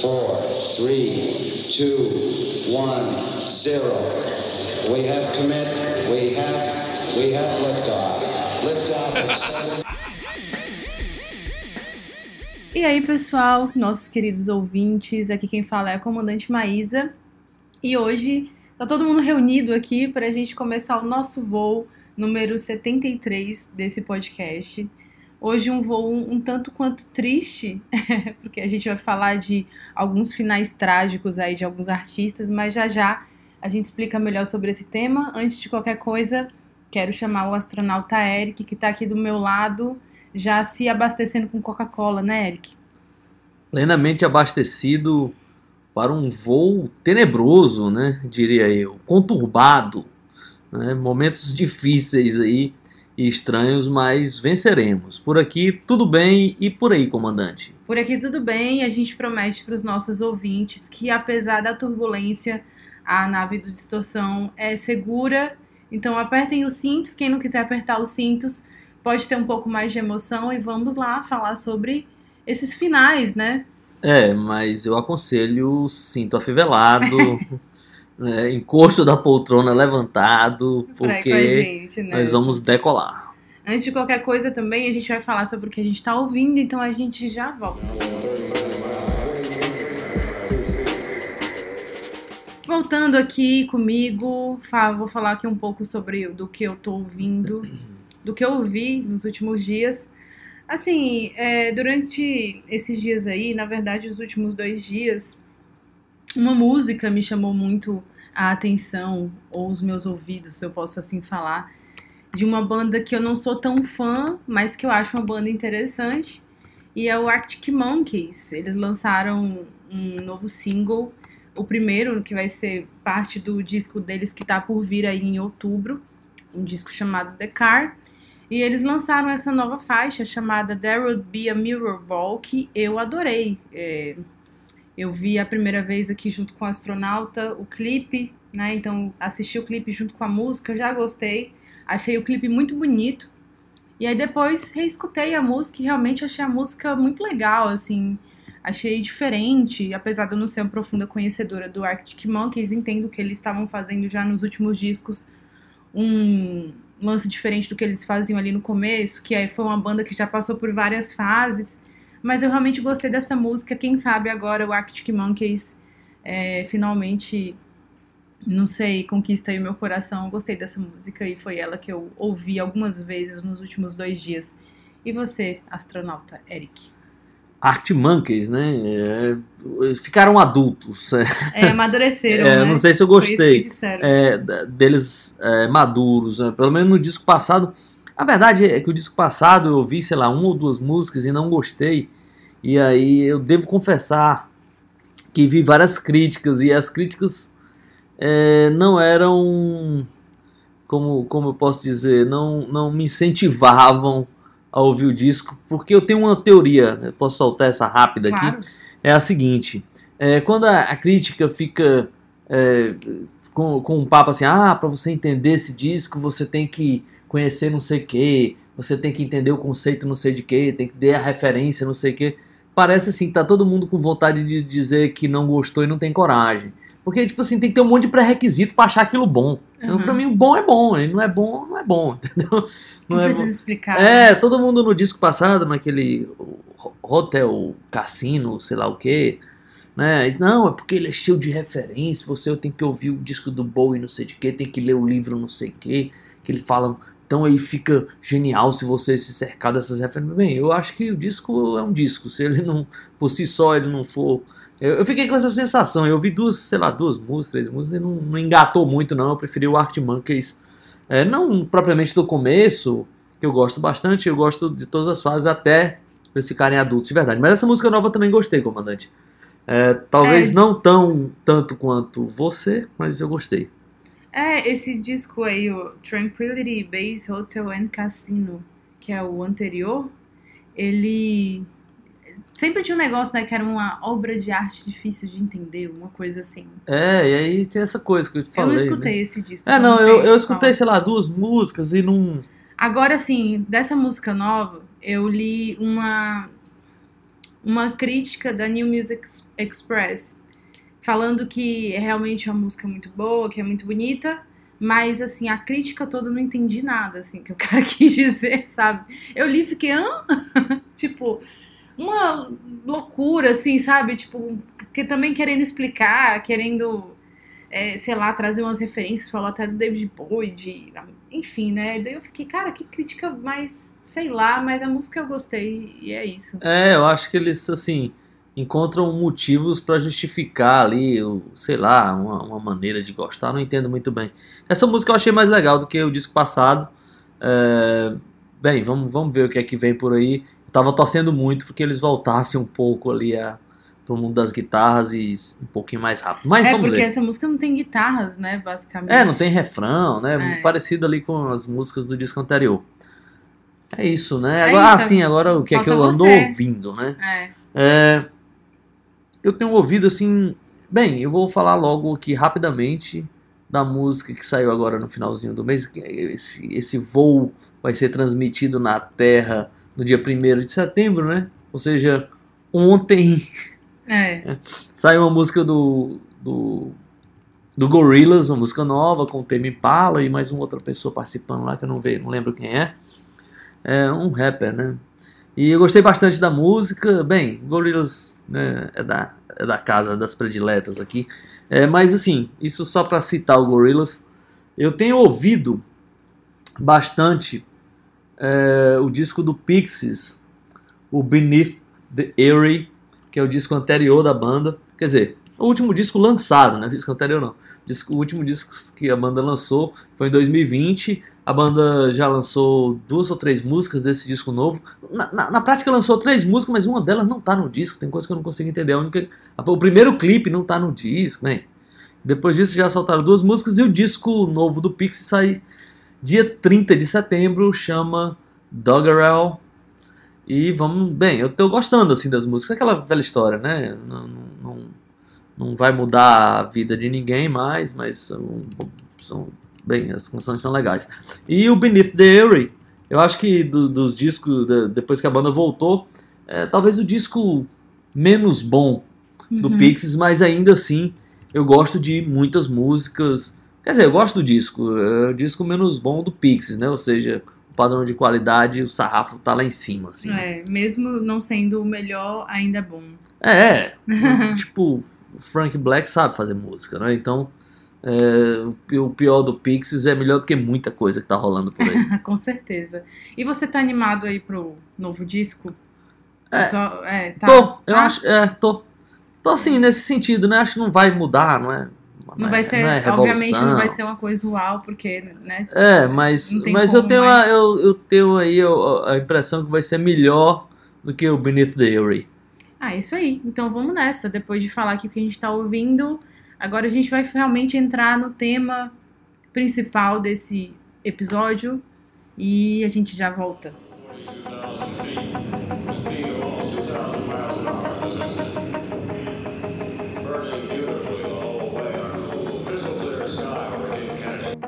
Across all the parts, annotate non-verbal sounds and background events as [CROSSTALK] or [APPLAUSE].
four, three, two, one, zero. We have commit. We have. We have liftoff. Liftoff. E aí, pessoal, nossos queridos ouvintes, aqui quem fala é a comandante Maísa. E hoje tá todo mundo reunido aqui para a gente começar o nosso voo número 73 desse podcast. Hoje um voo um, um tanto quanto triste, [LAUGHS] porque a gente vai falar de alguns finais trágicos aí de alguns artistas, mas já já a gente explica melhor sobre esse tema. Antes de qualquer coisa, quero chamar o astronauta Eric, que tá aqui do meu lado, já se abastecendo com Coca-Cola, né, Eric? plenamente abastecido para um voo tenebroso, né? Diria eu, conturbado, né? momentos difíceis aí e estranhos, mas venceremos. Por aqui tudo bem e por aí, comandante. Por aqui tudo bem, a gente promete para os nossos ouvintes que apesar da turbulência, a nave do Distorção é segura. Então apertem os cintos, quem não quiser apertar os cintos pode ter um pouco mais de emoção e vamos lá falar sobre esses finais, né? É, mas eu aconselho cinto afivelado, [LAUGHS] né? encosto da poltrona levantado, porque gente, né? nós vamos decolar. Antes de qualquer coisa também, a gente vai falar sobre o que a gente está ouvindo, então a gente já volta. Voltando aqui comigo, vou falar aqui um pouco sobre do que eu tô ouvindo, [COUGHS] do que eu ouvi nos últimos dias. Assim, é, durante esses dias aí, na verdade, os últimos dois dias, uma música me chamou muito a atenção, ou os meus ouvidos, se eu posso assim falar, de uma banda que eu não sou tão fã, mas que eu acho uma banda interessante, e é o Arctic Monkeys. Eles lançaram um novo single, o primeiro, que vai ser parte do disco deles que tá por vir aí em outubro, um disco chamado The Car. E eles lançaram essa nova faixa chamada There Would Be a Mirror Ball, que eu adorei. É, eu vi a primeira vez aqui junto com o astronauta o clipe, né? Então assisti o clipe junto com a música, já gostei. Achei o clipe muito bonito. E aí depois reescutei a música e realmente achei a música muito legal, assim. Achei diferente, apesar de eu não ser uma profunda conhecedora do Arctic Monkeys, entendo que eles estavam fazendo já nos últimos discos um lance diferente do que eles faziam ali no começo, que aí foi uma banda que já passou por várias fases. Mas eu realmente gostei dessa música. Quem sabe agora o Arctic Monkeys é, finalmente, não sei, conquista aí o meu coração. Eu gostei dessa música e foi ela que eu ouvi algumas vezes nos últimos dois dias. E você, astronauta Eric? Arctic Monkeys, né? é, ficaram adultos. É, amadureceram, [LAUGHS] É, né? não sei se eu gostei. é, deles é, maduros, né? pelo menos no disco passado. A verdade é que o disco passado eu ouvi, sei lá, uma ou duas músicas e não gostei. E aí eu devo confessar que vi várias críticas e as críticas é, não eram, como, como eu posso dizer, não, não me incentivavam a ouvir o disco, porque eu tenho uma teoria, eu posso soltar essa rápida aqui Claro. é a seguinte: é, quando a, a crítica fica é, com, com um papo assim, ah, para você entender esse disco, você tem que conhecer não sei o que, você tem que entender o conceito não sei de que, tem que dar a referência não sei o que. Parece assim tá todo mundo com vontade de dizer que não gostou e não tem coragem. Porque, tipo assim, tem que ter um monte de pré-requisito pra achar aquilo bom. Então, Uhum. pra mim, o bom é bom, e não é bom, não é bom, [LAUGHS] entendeu? Não, é precisa bom. explicar. É, todo mundo no disco passado, naquele ho- hotel, cassino, sei lá o que, né? Não, é porque ele é cheio de referência, você tem que ouvir o disco do Bowie, não sei de que, tem que ler o livro não sei que, que ele fala. Então aí fica genial se você se cercar dessas referências. Bem, eu acho que o disco é um disco, se ele não, por si só, ele não for. Eu, eu fiquei com essa sensação, eu ouvi duas, sei lá, duas músicas, três músicas, e não, não engatou muito, não. Eu preferi o Arctic Monkeys é, não propriamente do começo, que eu gosto bastante, eu gosto de todas as fases até eles ficarem adultos de verdade. Mas essa música nova eu também gostei, comandante. É, talvez É. não tão tanto quanto você, mas eu gostei. É, esse disco aí, o Tranquility Base Hotel and Casino, que é o anterior, ele sempre tinha um negócio, né, que era uma obra de arte difícil de entender, uma coisa assim. É, e aí tem essa coisa que eu te eu falei. não né? escutei esse disco. É, não, sei eu, eu escutei, sei lá, duas músicas e não. Agora, assim, dessa música nova, eu li uma uma crítica da New Music Express, falando que é realmente uma música muito boa, que é muito bonita, mas assim, a crítica toda eu não entendi nada, assim, que o cara [LAUGHS] quis dizer, sabe? Eu li e fiquei, hã? [LAUGHS] tipo, uma loucura, assim, sabe? Tipo, que também querendo explicar, querendo, é, sei lá, trazer umas referências, falou até do David Bowie, de, enfim, né? Daí eu fiquei, cara, que crítica mais, sei lá, mas a música eu gostei e é isso. É, eu acho que eles, assim, encontram motivos para justificar ali, o, sei lá, uma, uma, maneira de gostar, não entendo muito bem. Essa música eu achei mais legal do que o disco passado. É, bem, vamos, vamos ver o que é que vem por aí. Eu tava torcendo muito porque eles voltassem um pouco ali a, pro mundo das guitarras e um pouquinho mais rápido. Mas é, vamos porque ver. essa música não tem guitarras, né, basicamente. É, não tem refrão, né? É. Parecido ali com as músicas do disco anterior. É isso, né? É Agora, isso. ah, sim, agora o que é que Falta eu ando você. ouvindo, né? É. É, eu tenho ouvido assim. Bem, eu vou falar logo aqui rapidamente da música que saiu agora no finalzinho do mês. que Esse, esse voo vai ser transmitido na Terra no dia 1 de setembro, né? Ou seja, ontem [LAUGHS] É. saiu uma música do, do, do Gorillaz, uma música nova com o Tame Impala e mais uma outra pessoa participando lá que eu não, vejo, não lembro quem é. É um rapper, né? E eu gostei bastante da música. Bem, Gorillaz né, é, da, é da casa das prediletas aqui. É, mas assim, isso só para citar o Gorillaz. Eu tenho ouvido bastante é, o disco do Pixies, o Beneath the Eerie, que é o disco anterior da banda. Quer dizer, o último disco lançado, né? O disco anterior não. O, disco- o último disco que a banda lançou foi em 2020. A banda já lançou duas ou três músicas desse disco novo. Na, na- na prática lançou três músicas, mas uma delas não tá no disco. Tem coisa que eu não consigo entender. Única, a- o primeiro clipe não tá no disco, né? Depois disso já soltaram duas músicas e o disco novo do Pixie sai dia 30 de setembro, chama Doggerel. E vamos, bem, eu tô gostando assim das músicas, aquela velha história, né? Não, não, não, não vai mudar a vida de ninguém mais, mas são, são bem, as canções são legais. E o Beneath the Eerie, eu acho que do- dos discos, da- depois que a banda voltou, é talvez o disco menos bom do Uhum. Pixies, mas ainda assim eu gosto de muitas músicas. Quer dizer, eu gosto do disco, é o disco menos bom do Pixies, né? Ou seja, o padrão de qualidade, o sarrafo tá lá em cima, assim. É, mesmo não sendo o melhor, ainda é bom. É, é. [LAUGHS] tipo, o Frank Black sabe fazer música, né? Então, é, o pi- o pior do Pixies é melhor do que muita coisa que tá rolando por aí. [LAUGHS] Com certeza. E você tá animado aí pro novo disco? É. Só- é, tá. Tô, eu Tá? acho, é, tô. Tô assim, nesse sentido, né? Acho que não vai mudar, não é? Não é- vai ser, é obviamente não vai ser uma coisa uau, porque, né? É, mas, Não mas eu, como tenho mais. a, eu, eu tenho aí a, a impressão que vai ser melhor do que o Beneath the Eerie. Ah, isso aí. Então vamos nessa. Depois de falar aqui o que a gente tá ouvindo, agora a gente vai realmente entrar no tema principal desse episódio e a gente já volta. 2,000 feet. The speed of almost 2,000 miles an hour. This is burning beautifully the whole way on a cool, crystal clear sky over Cape Kennedy.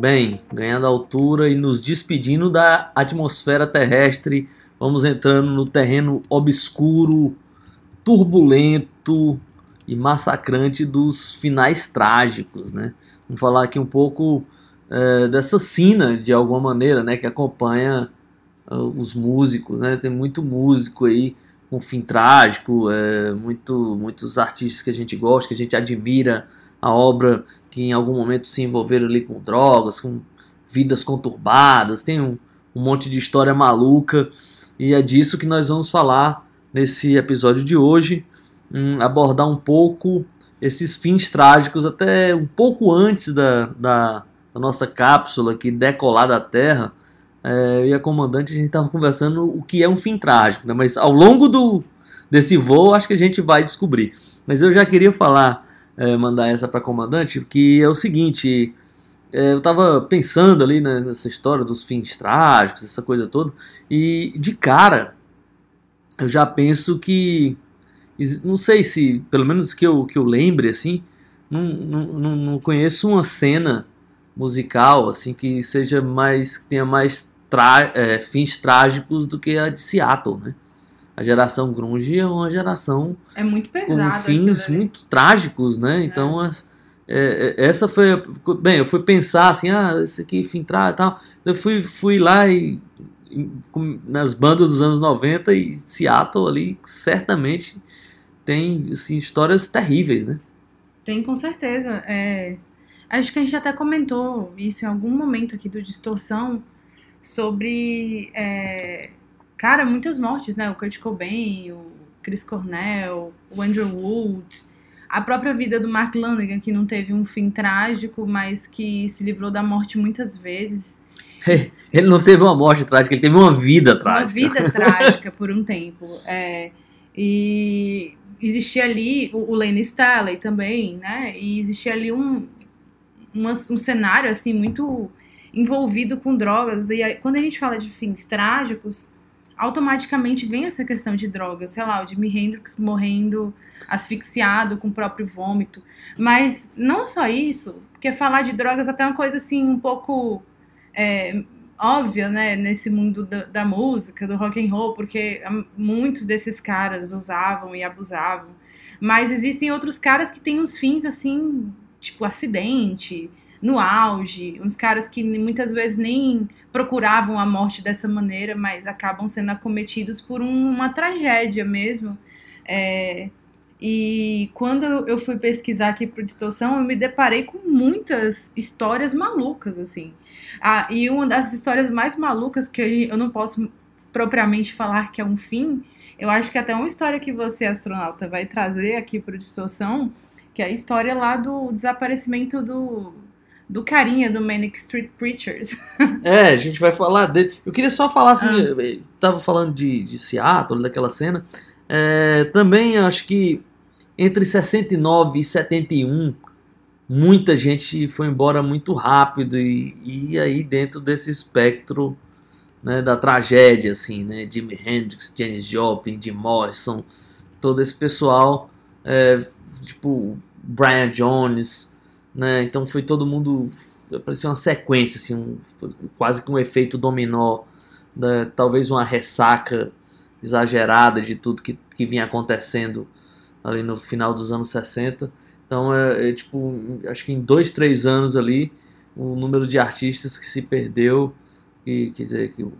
Bem, ganhando altura e nos despedindo da atmosfera terrestre, vamos entrando no terreno obscuro, turbulento e massacrante dos finais trágicos, né? Vamos falar aqui um pouco eh, dessa sina, de alguma maneira, né? Que acompanha ah, os músicos, né? Tem muito músico aí com fim trágico, eh, muito, muitos artistas que a gente gosta, que a gente admira a obra que em algum momento se envolveram ali com drogas, com vidas conturbadas, tem um, um monte de história maluca e é disso que nós vamos falar nesse episódio de hoje, abordar um pouco esses fins trágicos até um pouco antes da, da, da nossa cápsula aqui decolar da Terra. É, eu e a comandante a gente estava conversando o que é um fim trágico, né? mas ao longo do, desse voo acho que a gente vai descobrir. Mas eu já queria falar é, mandar essa para comandante, que é o seguinte, é, eu estava pensando ali né, nessa história dos fins trágicos, essa coisa toda, e de cara eu já penso que, não sei se, pelo menos que eu, que eu lembre assim, não, não, não- conheço uma cena musical assim que seja mais, que tenha mais tra- é, fins trágicos do que a de Seattle, né? A geração grunge é uma geração É muito com pesado. fins muito trágicos, né? Então, as- é, é, essa foi. a- Bem, eu fui pensar assim, ah, esse aqui, fim trágico e tal. Eu fui, fui lá e. com- nas bandas dos anos 90 e Seattle ali certamente tem assim, histórias terríveis, né? Tem com certeza. É, acho que a gente até comentou isso em algum momento aqui do Distorção sobre, é, cara, muitas mortes, né? O Kurt Cobain, o Chris Cornell, o Andrew Wood, a própria vida do Mark Lanigan, que não teve um fim trágico, mas que se livrou da morte muitas vezes. [LAUGHS] Ele não teve uma morte trágica, ele teve uma vida Uma trágica. vida [LAUGHS] trágica por um tempo. É, e existia ali o, o Lane Staley também, né? E existia ali um, uma- um cenário assim muito envolvido com drogas. E aí, quando a gente fala de fins trágicos, automaticamente vem essa questão de drogas. Sei lá, o Jimi Hendrix morrendo asfixiado com o próprio vômito. Mas não só isso, porque falar de drogas até é uma coisa assim um pouco é, óbvia, né, nesse mundo da, da música, do rock and roll, porque hum, muitos desses caras usavam e abusavam. Mas existem outros caras que têm uns fins assim, tipo acidente, no auge, uns caras que muitas vezes nem procuravam a morte dessa maneira, mas acabam sendo acometidos por um- uma tragédia mesmo. É, e quando eu fui pesquisar aqui pro Distorção, eu me deparei com muitas histórias malucas, assim. Ah, e uma das histórias mais malucas que eu não posso propriamente falar que é um fim, eu acho que até uma história que você, astronauta, vai trazer aqui pro Distorção, que é a história lá do desaparecimento do, do carinha do Manic Street Preachers. [LAUGHS] É, a gente vai falar dele. Eu queria só falar assim, Ah. eu tava falando de, de Seattle, daquela cena. É, também acho que entre 69 e 71, muita gente foi embora muito rápido e, e aí dentro desse espectro né, da tragédia, assim, né? Jimi Hendrix, Janis Joplin, Jim Morrison, todo esse pessoal, é, tipo Brian Jones, né? Então foi todo mundo, parecia uma sequência, assim, um- quase que um efeito dominó, né, talvez uma ressaca exagerada de tudo que, que vinha acontecendo ali no final dos anos 60. Então é, é, tipo, acho que em dois, três anos ali, o número de artistas que se perdeu, e quer dizer, que o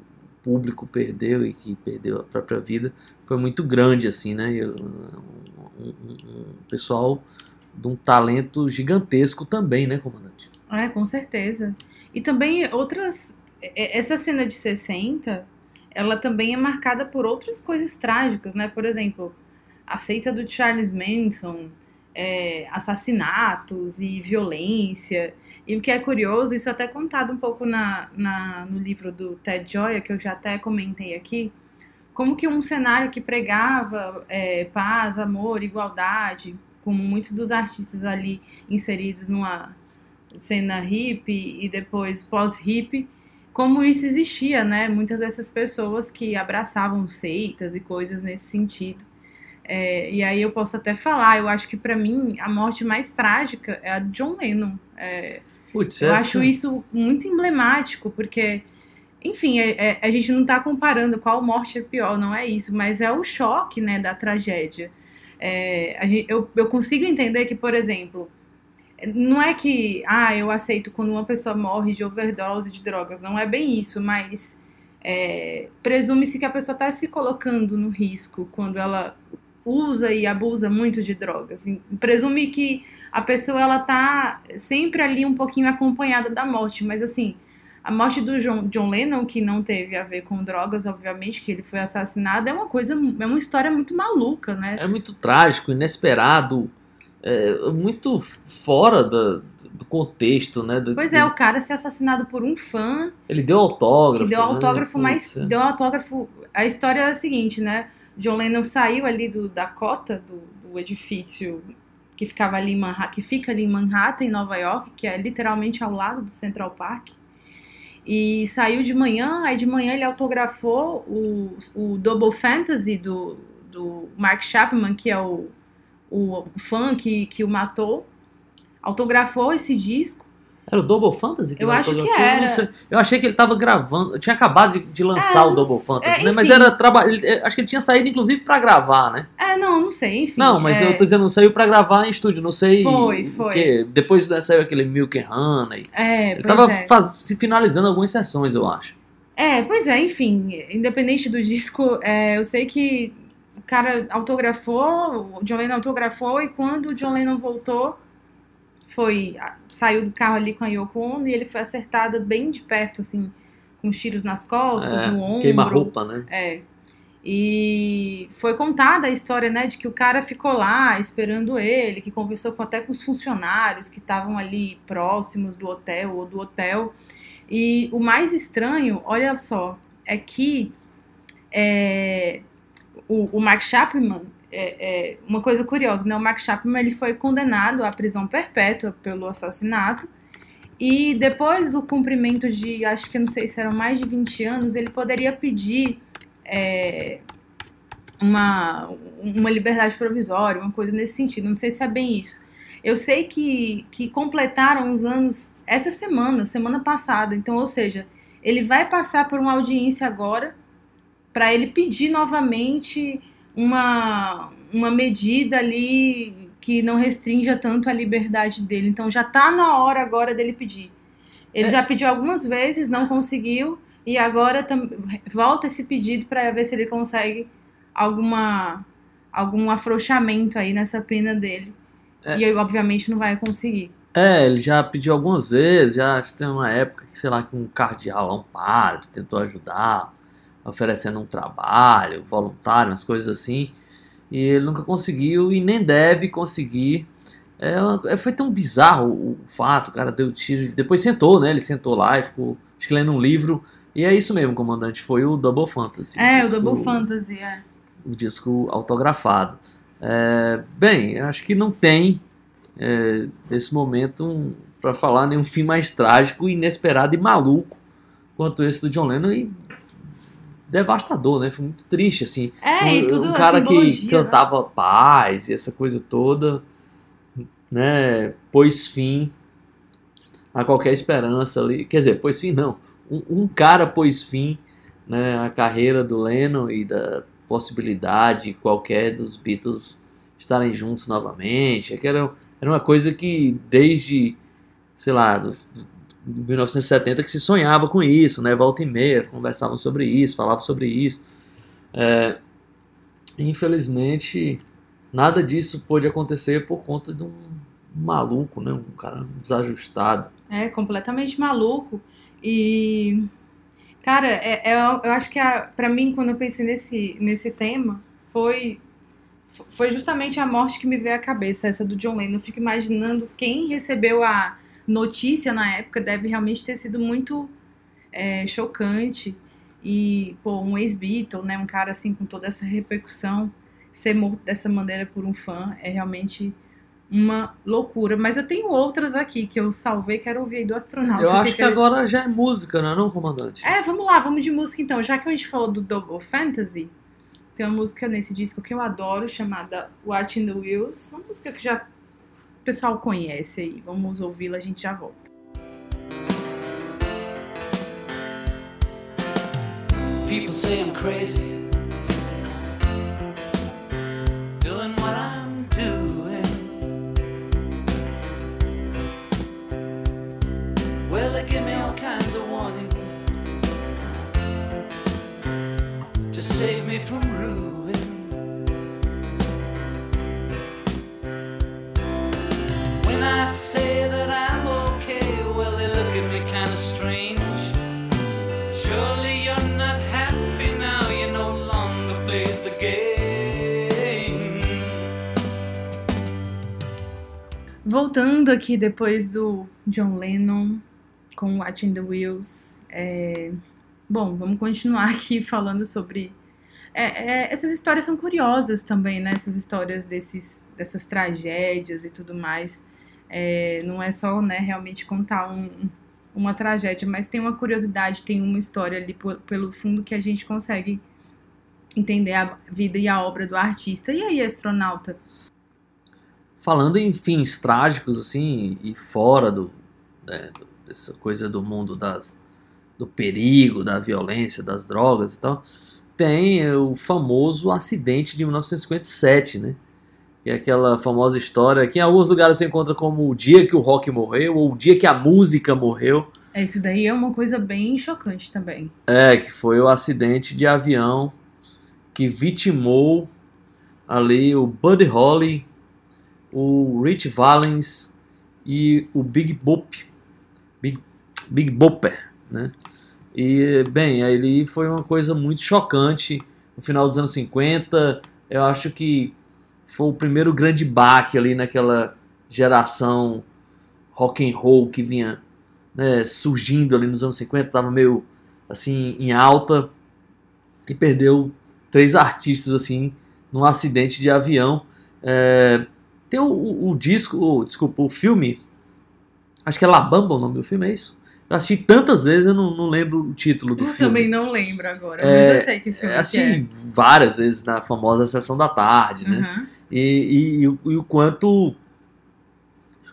público perdeu e que perdeu a própria vida, foi muito grande, assim, né? E, uh, um, um- um pessoal de um talento gigantesco também, né, comandante? É, com certeza. E também outras. Essa cena de 60, ela também é marcada por outras coisas trágicas, né? Por exemplo, a seita do Charles Manson, é, assassinatos e violência. E o que é curioso, isso é até contado um pouco na, na- no livro do Ted Gioia, que eu já até comentei aqui, como que um cenário que pregava é, paz, amor, igualdade, com muitos dos artistas ali inseridos numa cena hippie e depois pós-hippie, como isso existia, né? Muitas dessas pessoas que abraçavam seitas e coisas nesse sentido. É, e aí eu posso até falar, eu acho que pra mim a morte mais trágica é a de John Lennon. É, Putz, eu essa- acho isso muito emblemático, porque, enfim, é- é- a gente não tá comparando qual morte é pior, não é isso, mas é o choque, né, da tragédia. É, gente- eu, eu consigo entender que, por exemplo, não é que, ah, eu aceito quando uma pessoa morre de overdose de drogas, não é bem isso, mas é, presume-se que a pessoa está se colocando no risco quando ela usa e abusa muito de drogas. Presume que a pessoa ela tá sempre ali um pouquinho acompanhada da morte, mas assim, a morte do John, John Lennon, que não teve a ver com drogas, obviamente, que ele foi assassinado, é uma coisa, é uma história muito maluca, né? é muito trágico, inesperado, é, muito fora da- do contexto, né? do- Pois é, o cara ser assassinado por um fã Ele deu autógrafo. que deu né? autógrafo, Putz, mas é. deu autógrafo. A história é a seguinte, né? John Lennon saiu ali do, da cota do, do edifício que ficava ali Manhattan, que fica ali em Manhattan, em Nova York, que é literalmente ao lado do Central Park. E saiu de manhã, aí de manhã ele autografou o, o Double Fantasy do, do Mark Chapman, que é o, o fã que, que o matou. Autografou esse disco. Era o Double Fantasy? Eu ele acho que? Eu era. sei. Eu achei que ele tava gravando. Tinha acabado de, de lançar É, o Double Fantasy, é, né? Mas era trabalho. Acho que ele tinha saído, inclusive, pra gravar, né? É, não, não sei, enfim. Não, mas é, eu tô dizendo, não saiu pra gravar em estúdio, não sei. Foi, foi. quê. Depois saiu aquele Milk and Honey. É, Ele tava é. faz- se finalizando algumas sessões, eu acho. É, pois é, enfim, independente do disco, é, eu sei que o cara autografou, o John Lennon autografou, e quando o John Lennon voltou, foi, saiu do carro ali com a Yoko Ono e ele foi acertado bem de perto, assim, com os tiros nas costas, no É, ombro. Queima-roupa, né? É. E foi contada a história, né, de que o cara ficou lá esperando ele, que conversou com- até com os funcionários que estavam ali próximos do hotel ou do hotel. E o mais estranho, olha só, é que é, o, o Mark Chapman, é, é, uma coisa curiosa, né? O Mark Chapman ele foi condenado à prisão perpétua pelo assassinato. E depois do cumprimento de, acho que não sei se eram mais de 20 anos, ele poderia pedir é, uma, uma liberdade provisória, uma coisa nesse sentido. Não sei se é bem isso. Eu sei que, que completaram os anos essa semana, semana passada. Então, ou seja, ele vai passar por uma audiência agora para ele pedir novamente uma, uma medida ali que não restrinja tanto a liberdade dele. Então já tá na hora agora dele pedir. Ele É. já pediu algumas vezes, não conseguiu, e agora volta esse pedido para ver se ele consegue alguma algum afrouxamento aí nessa pena dele. É. E aí, obviamente, não vai conseguir. É, ele já pediu algumas vezes, já tem uma época que, sei lá, que um cardeal lá, um padre, tentou ajudar, oferecendo um trabalho voluntário, umas coisas assim, e ele nunca conseguiu e nem deve conseguir. É, é, foi tão bizarro o, o fato, o cara deu tiro, depois sentou, né, ele sentou lá e ficou, acho que lendo um livro, e é isso mesmo, comandante, foi o Double Fantasy. é, o disco- Double Fantasy, é. o disco autografado. É, bem, acho que não tem é, nesse momento um, para falar nenhum fim mais trágico, inesperado e maluco quanto esse do John Lennon e devastador, né? Foi muito triste assim. É, um, e tudo um cara que né? cantava paz e essa coisa toda, né? Pôs fim a qualquer esperança ali. Quer dizer, pôs fim não. Um, um cara pôs fim né, à carreira do Lennon e da possibilidade qualquer dos Beatles estarem juntos novamente. É que era, era uma coisa que desde, sei lá, do 1970 que se sonhava com isso, né? Volta e meia, conversavam sobre isso, falavam sobre isso. É, infelizmente, nada disso pôde acontecer por conta de um maluco, né? Um cara desajustado. É, completamente maluco. E, cara, é, é- eu acho que a, pra mim, quando eu pensei nesse, nesse tema, foi, foi justamente a morte que me veio à cabeça, essa do John Lennon. Eu fico imaginando quem recebeu a notícia na época deve realmente ter sido muito é, chocante. E, pô, um ex-Beatle, né, um cara assim com toda essa repercussão, ser morto dessa maneira por um fã é realmente uma loucura. Mas eu tenho outras aqui que eu salvei, quero ouvir aí do astronauta. Eu acho que quer- agora já é música, não é não, comandante? É, vamos lá, vamos de música então. Já que a gente falou do Double Fantasy, tem uma música nesse disco que eu adoro, chamada Watching the Wheels. Uma música que já o pessoal conhece aí. Vamos ouvi-la, a gente já volta. People say I'm crazy. Doing what I'm doing. Well, they give me all kinds of warnings to save me from ruin. Say that I'm okay, well, they look at me kind of strange. Surely you're not happy now, you no longer play the game. Voltando aqui depois do John Lennon com Watching the Wheels. é, Bom, vamos continuar aqui [LAUGHS] falando sobre. é, é, essas histórias são curiosas também, né? Essas histórias desses, dessas tragédias e tudo mais. É, não é só né, realmente contar um- uma tragédia, mas tem uma curiosidade, tem uma história ali por- pelo fundo que a gente consegue entender a vida e a obra do artista. E aí, astronauta? Falando em fins trágicos, assim, e fora do, né, dessa coisa do mundo das, do perigo, da violência, das drogas e tal, tem o famoso acidente de 1957, né? Que é aquela famosa história que em alguns lugares você encontra como o dia que o rock morreu ou o dia que a música morreu. É, isso daí é uma coisa bem chocante também. É, que foi o acidente de avião que vitimou ali o Buddy Holly, o Rich Valens e o Big Boop, Big, Big Bopper, né? E, bem, ali foi uma coisa muito chocante no final dos anos 50. Eu acho que foi o primeiro grande baque ali naquela geração rock and roll que vinha né, surgindo ali nos anos 50, tava meio assim em alta e perdeu três artistas assim num acidente de avião. É, tem o, o, o disco, o, desculpa, o filme, acho que é La Bamba o nome do filme, é isso? Eu assisti tantas vezes, eu não, não lembro o título do eu filme. também não lembro agora, É, mas eu sei que filme É, assisti é. várias vezes na famosa sessão da tarde, né? Uhum. E, e- e o- e o quanto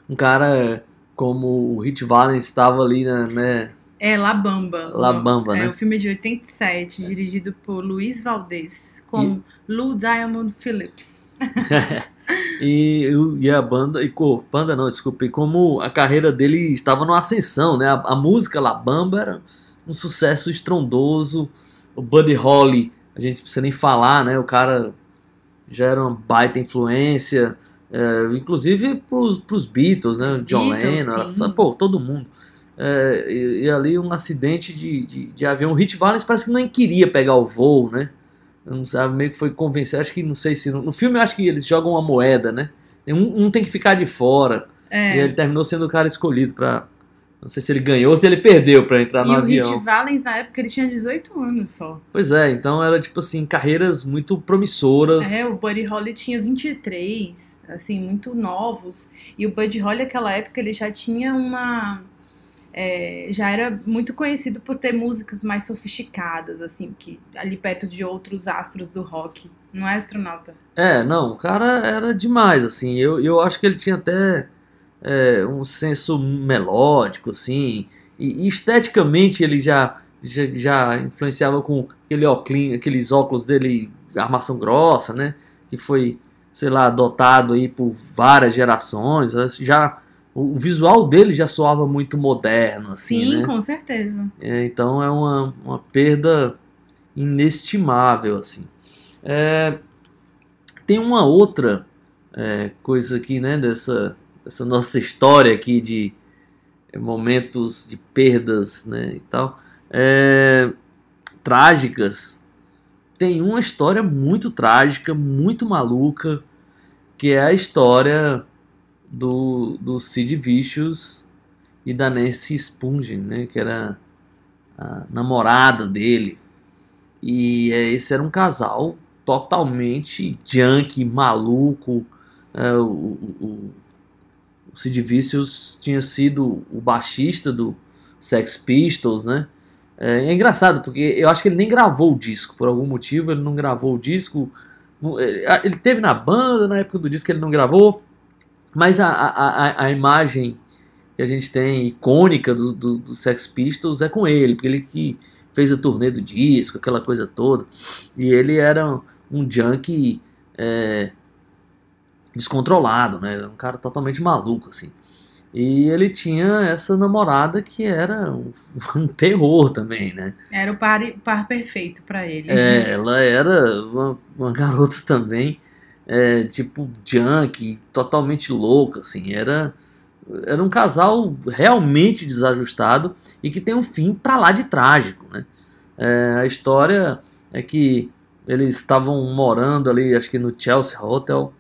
um cara como o Hit Valens estava ali, né, né? É La Bamba. La Bamba, é, né? o filme é de 87, dirigido por Luiz Valdez, com Lou Diamond Phillips. [LAUGHS] E, e a banda, e co, banda não, desculpa, e como a carreira dele estava numa ascensão, né? A, a música La Bamba era um sucesso estrondoso. O Buddy Holly, a gente não precisa nem falar, né? O cara já era uma baita influência, é, inclusive pros, pros Beatles, né? Os John Beatles, Lennon, ela- pô, todo mundo. É, e, e ali um acidente de, de, de avião. O Hit Valens parece que nem queria pegar o voo, né? Eu não sabe, meio que foi convencer. Acho que não sei se. No filme eu acho que eles jogam uma moeda, né? Um, um tem que ficar de fora. É. E ele terminou sendo o cara escolhido pra. Não sei se ele ganhou ou se ele perdeu pra entrar no E o avião. Rich Valens, na época, ele tinha 18 anos só. Pois é, então era tipo assim, carreiras muito promissoras. É, o Buddy Holly tinha 23, assim, muito novos. E o Buddy Holly, naquela época, ele já tinha uma... é, já era muito conhecido por ter músicas mais sofisticadas, assim, que ali perto de outros astros do rock. Não é astronauta? É, não, o cara era demais, assim. Eu, eu acho que ele tinha até é, um senso melódico, assim. E, e esteticamente ele já, já, já influenciava com aquele óculos, aqueles óculos dele, armação grossa, né? Que foi, sei lá, adotado aí por várias gerações. Já, o, o visual dele já soava muito moderno, assim, Sim, né? com certeza. É, então é uma, uma perda inestimável, assim. É, tem uma outra é, coisa aqui, né, dessa, dessa nossa história aqui de momentos de perdas, né, e tal, é, trágicas. Tem uma história muito trágica, muito maluca, que é a história do, do Sid Vicious e da Nancy Spungen, né, que era a namorada dele. E é, esse era um casal totalmente junkie, maluco. É, o- o Sid Vicious tinha sido o baixista do Sex Pistols, né? É, é engraçado, porque eu acho que ele nem gravou o disco, por algum motivo ele não gravou o disco. Não- Ele teve na banda, na época do disco ele não gravou, mas a, a, a, imagem que a gente tem icônica do, do, do Sex Pistols é com ele, porque ele que fez a turnê do disco, aquela coisa toda. E ele era um junkie é, descontrolado, né? Era um cara totalmente maluco, assim. E ele tinha essa namorada que era um, [LAUGHS] um terror também, né? Era o par, par perfeito pra ele. É, [LAUGHS] ela era uma, uma garota também, é, tipo, junkie, totalmente louca, assim. Era, era um casal realmente desajustado e que tem um fim pra lá de trágico, né? É, a história é que eles estavam morando ali, acho que no Chelsea Hotel,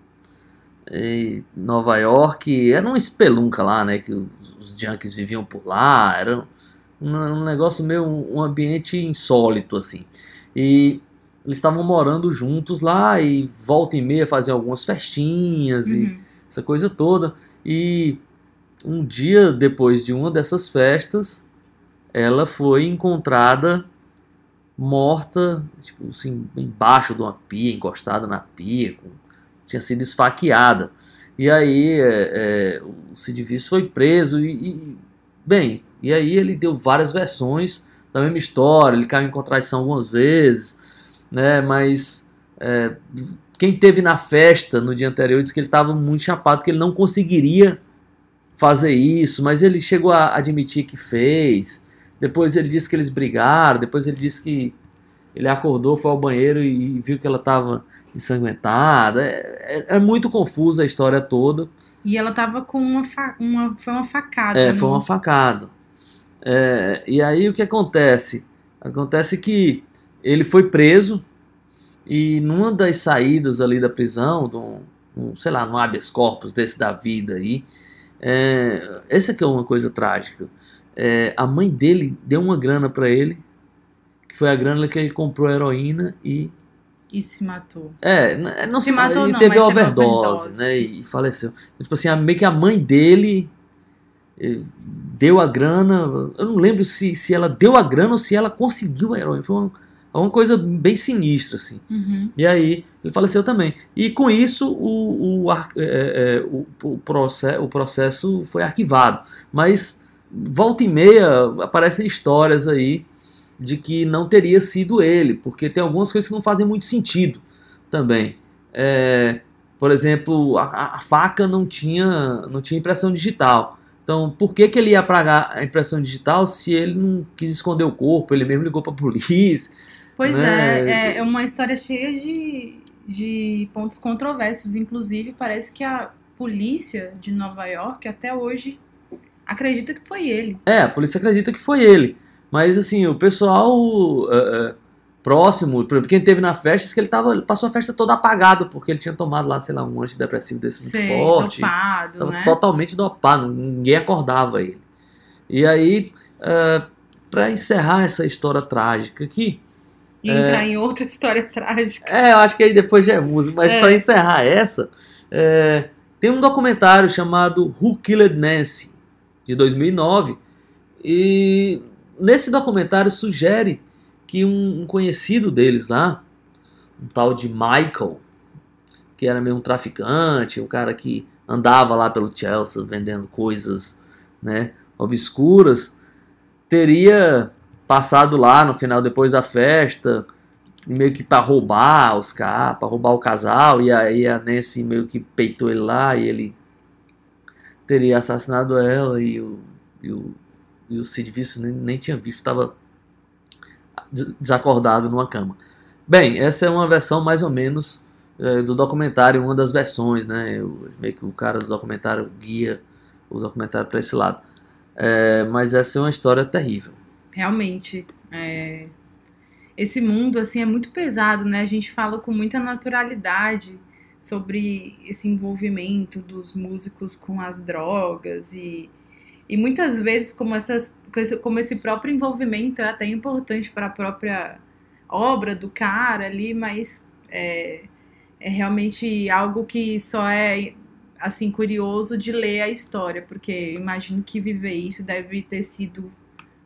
Nova York. Era uma espelunca lá, né? Que os, junkies viviam por lá. Era um, um negócio meio um ambiente insólito, assim. E eles estavam morando juntos lá e volta e meia faziam algumas festinhas e Uhum. essa coisa toda. E um dia depois de uma dessas festas, ela foi encontrada morta, tipo assim, embaixo de uma pia, encostada na pia, com- tinha sido esfaqueada. E aí é, é, o Sid Vicious foi preso e, e Bem, e aí ele deu várias versões da mesma história, ele caiu em contradição algumas vezes, né? Mas é, quem teve na festa no dia anterior disse que ele estava muito chapado, que ele não conseguiria fazer isso, mas ele chegou a admitir que fez. Depois ele disse que eles brigaram, depois ele disse que ele acordou, foi ao banheiro e viu que ela estava ensanguentada. É, é- é muito confusa a história toda. E ela tava com uma, uma foi uma facada. É, no- foi uma facada. É, e aí o que acontece? Acontece que ele foi preso e numa das saídas ali da prisão, de um, um, sei lá, no habeas corpus desse da vida aí, é, essa que é uma coisa trágica. É, a mãe dele deu uma grana pra ele, que foi a grana que ele comprou heroína e E se matou. é, n- não Se se matou ele não, teve teve overdose, overdose. né? E faleceu. Tipo assim, a- meio que a mãe dele eh, deu a grana. Eu não lembro se, se ela deu a grana ou se ela conseguiu a heroína. Foi uma, uma coisa bem sinistra, assim. Uhum. E aí ele faleceu também. E com isso o, o, é, é, o, o, processo, o processo foi arquivado. Mas volta e meia aparecem histórias aí de que não teria sido ele, porque tem algumas coisas que não fazem muito sentido também. É, por exemplo, a, a faca não tinha, não tinha impressão digital. Então, por que, que ele ia pagar a impressão digital se ele não quis esconder o corpo? Ele mesmo ligou para a [LAUGHS] polícia. Pois Né? é, é, é uma história cheia de, de pontos controversos. Inclusive, parece que a polícia de Nova York até hoje acredita que foi ele. É, a polícia acredita que foi ele. Mas assim, o pessoal é, é, próximo, por exemplo, quem teve na festa, disse que ele, tava, passou a festa toda apagado, porque ele tinha tomado lá, sei lá, um antidepressivo desse muito Ser forte. dopado, Tava né? totalmente dopado, ninguém acordava ele. E aí, é, para encerrar essa história trágica aqui, E entrar em outra [LAUGHS] história trágica. é, eu acho que aí depois já é música, mas É. para encerrar essa, é, tem um documentário chamado Who Killed Nancy, de 2009, e nesse documentário sugere que um, conhecido deles lá, um tal de Michael, que era meio um traficante, um cara que andava lá pelo Chelsea vendendo coisas né, obscuras, teria passado lá no final, depois da festa, meio que para roubar os caras, para roubar o casal, e aí a Nancy meio que peitou ele lá e ele teria assassinado ela e o, e o, e o Sid Vicious nem, nem tinha visto, estava desacordado numa cama. Bem, essa é uma versão mais ou menos é, do documentário, uma das versões, né? O- meio que o cara do documentário guia o documentário para esse lado. É, mas essa é uma história terrível. Realmente, é, esse mundo assim é muito pesado, né? A gente fala com muita naturalidade sobre esse envolvimento dos músicos com as drogas e, e muitas vezes como essas como esse próprio envolvimento é até importante para a própria obra do cara ali, mas é, é realmente algo que só é assim curioso de ler a história, porque imagino que viver isso deve ter sido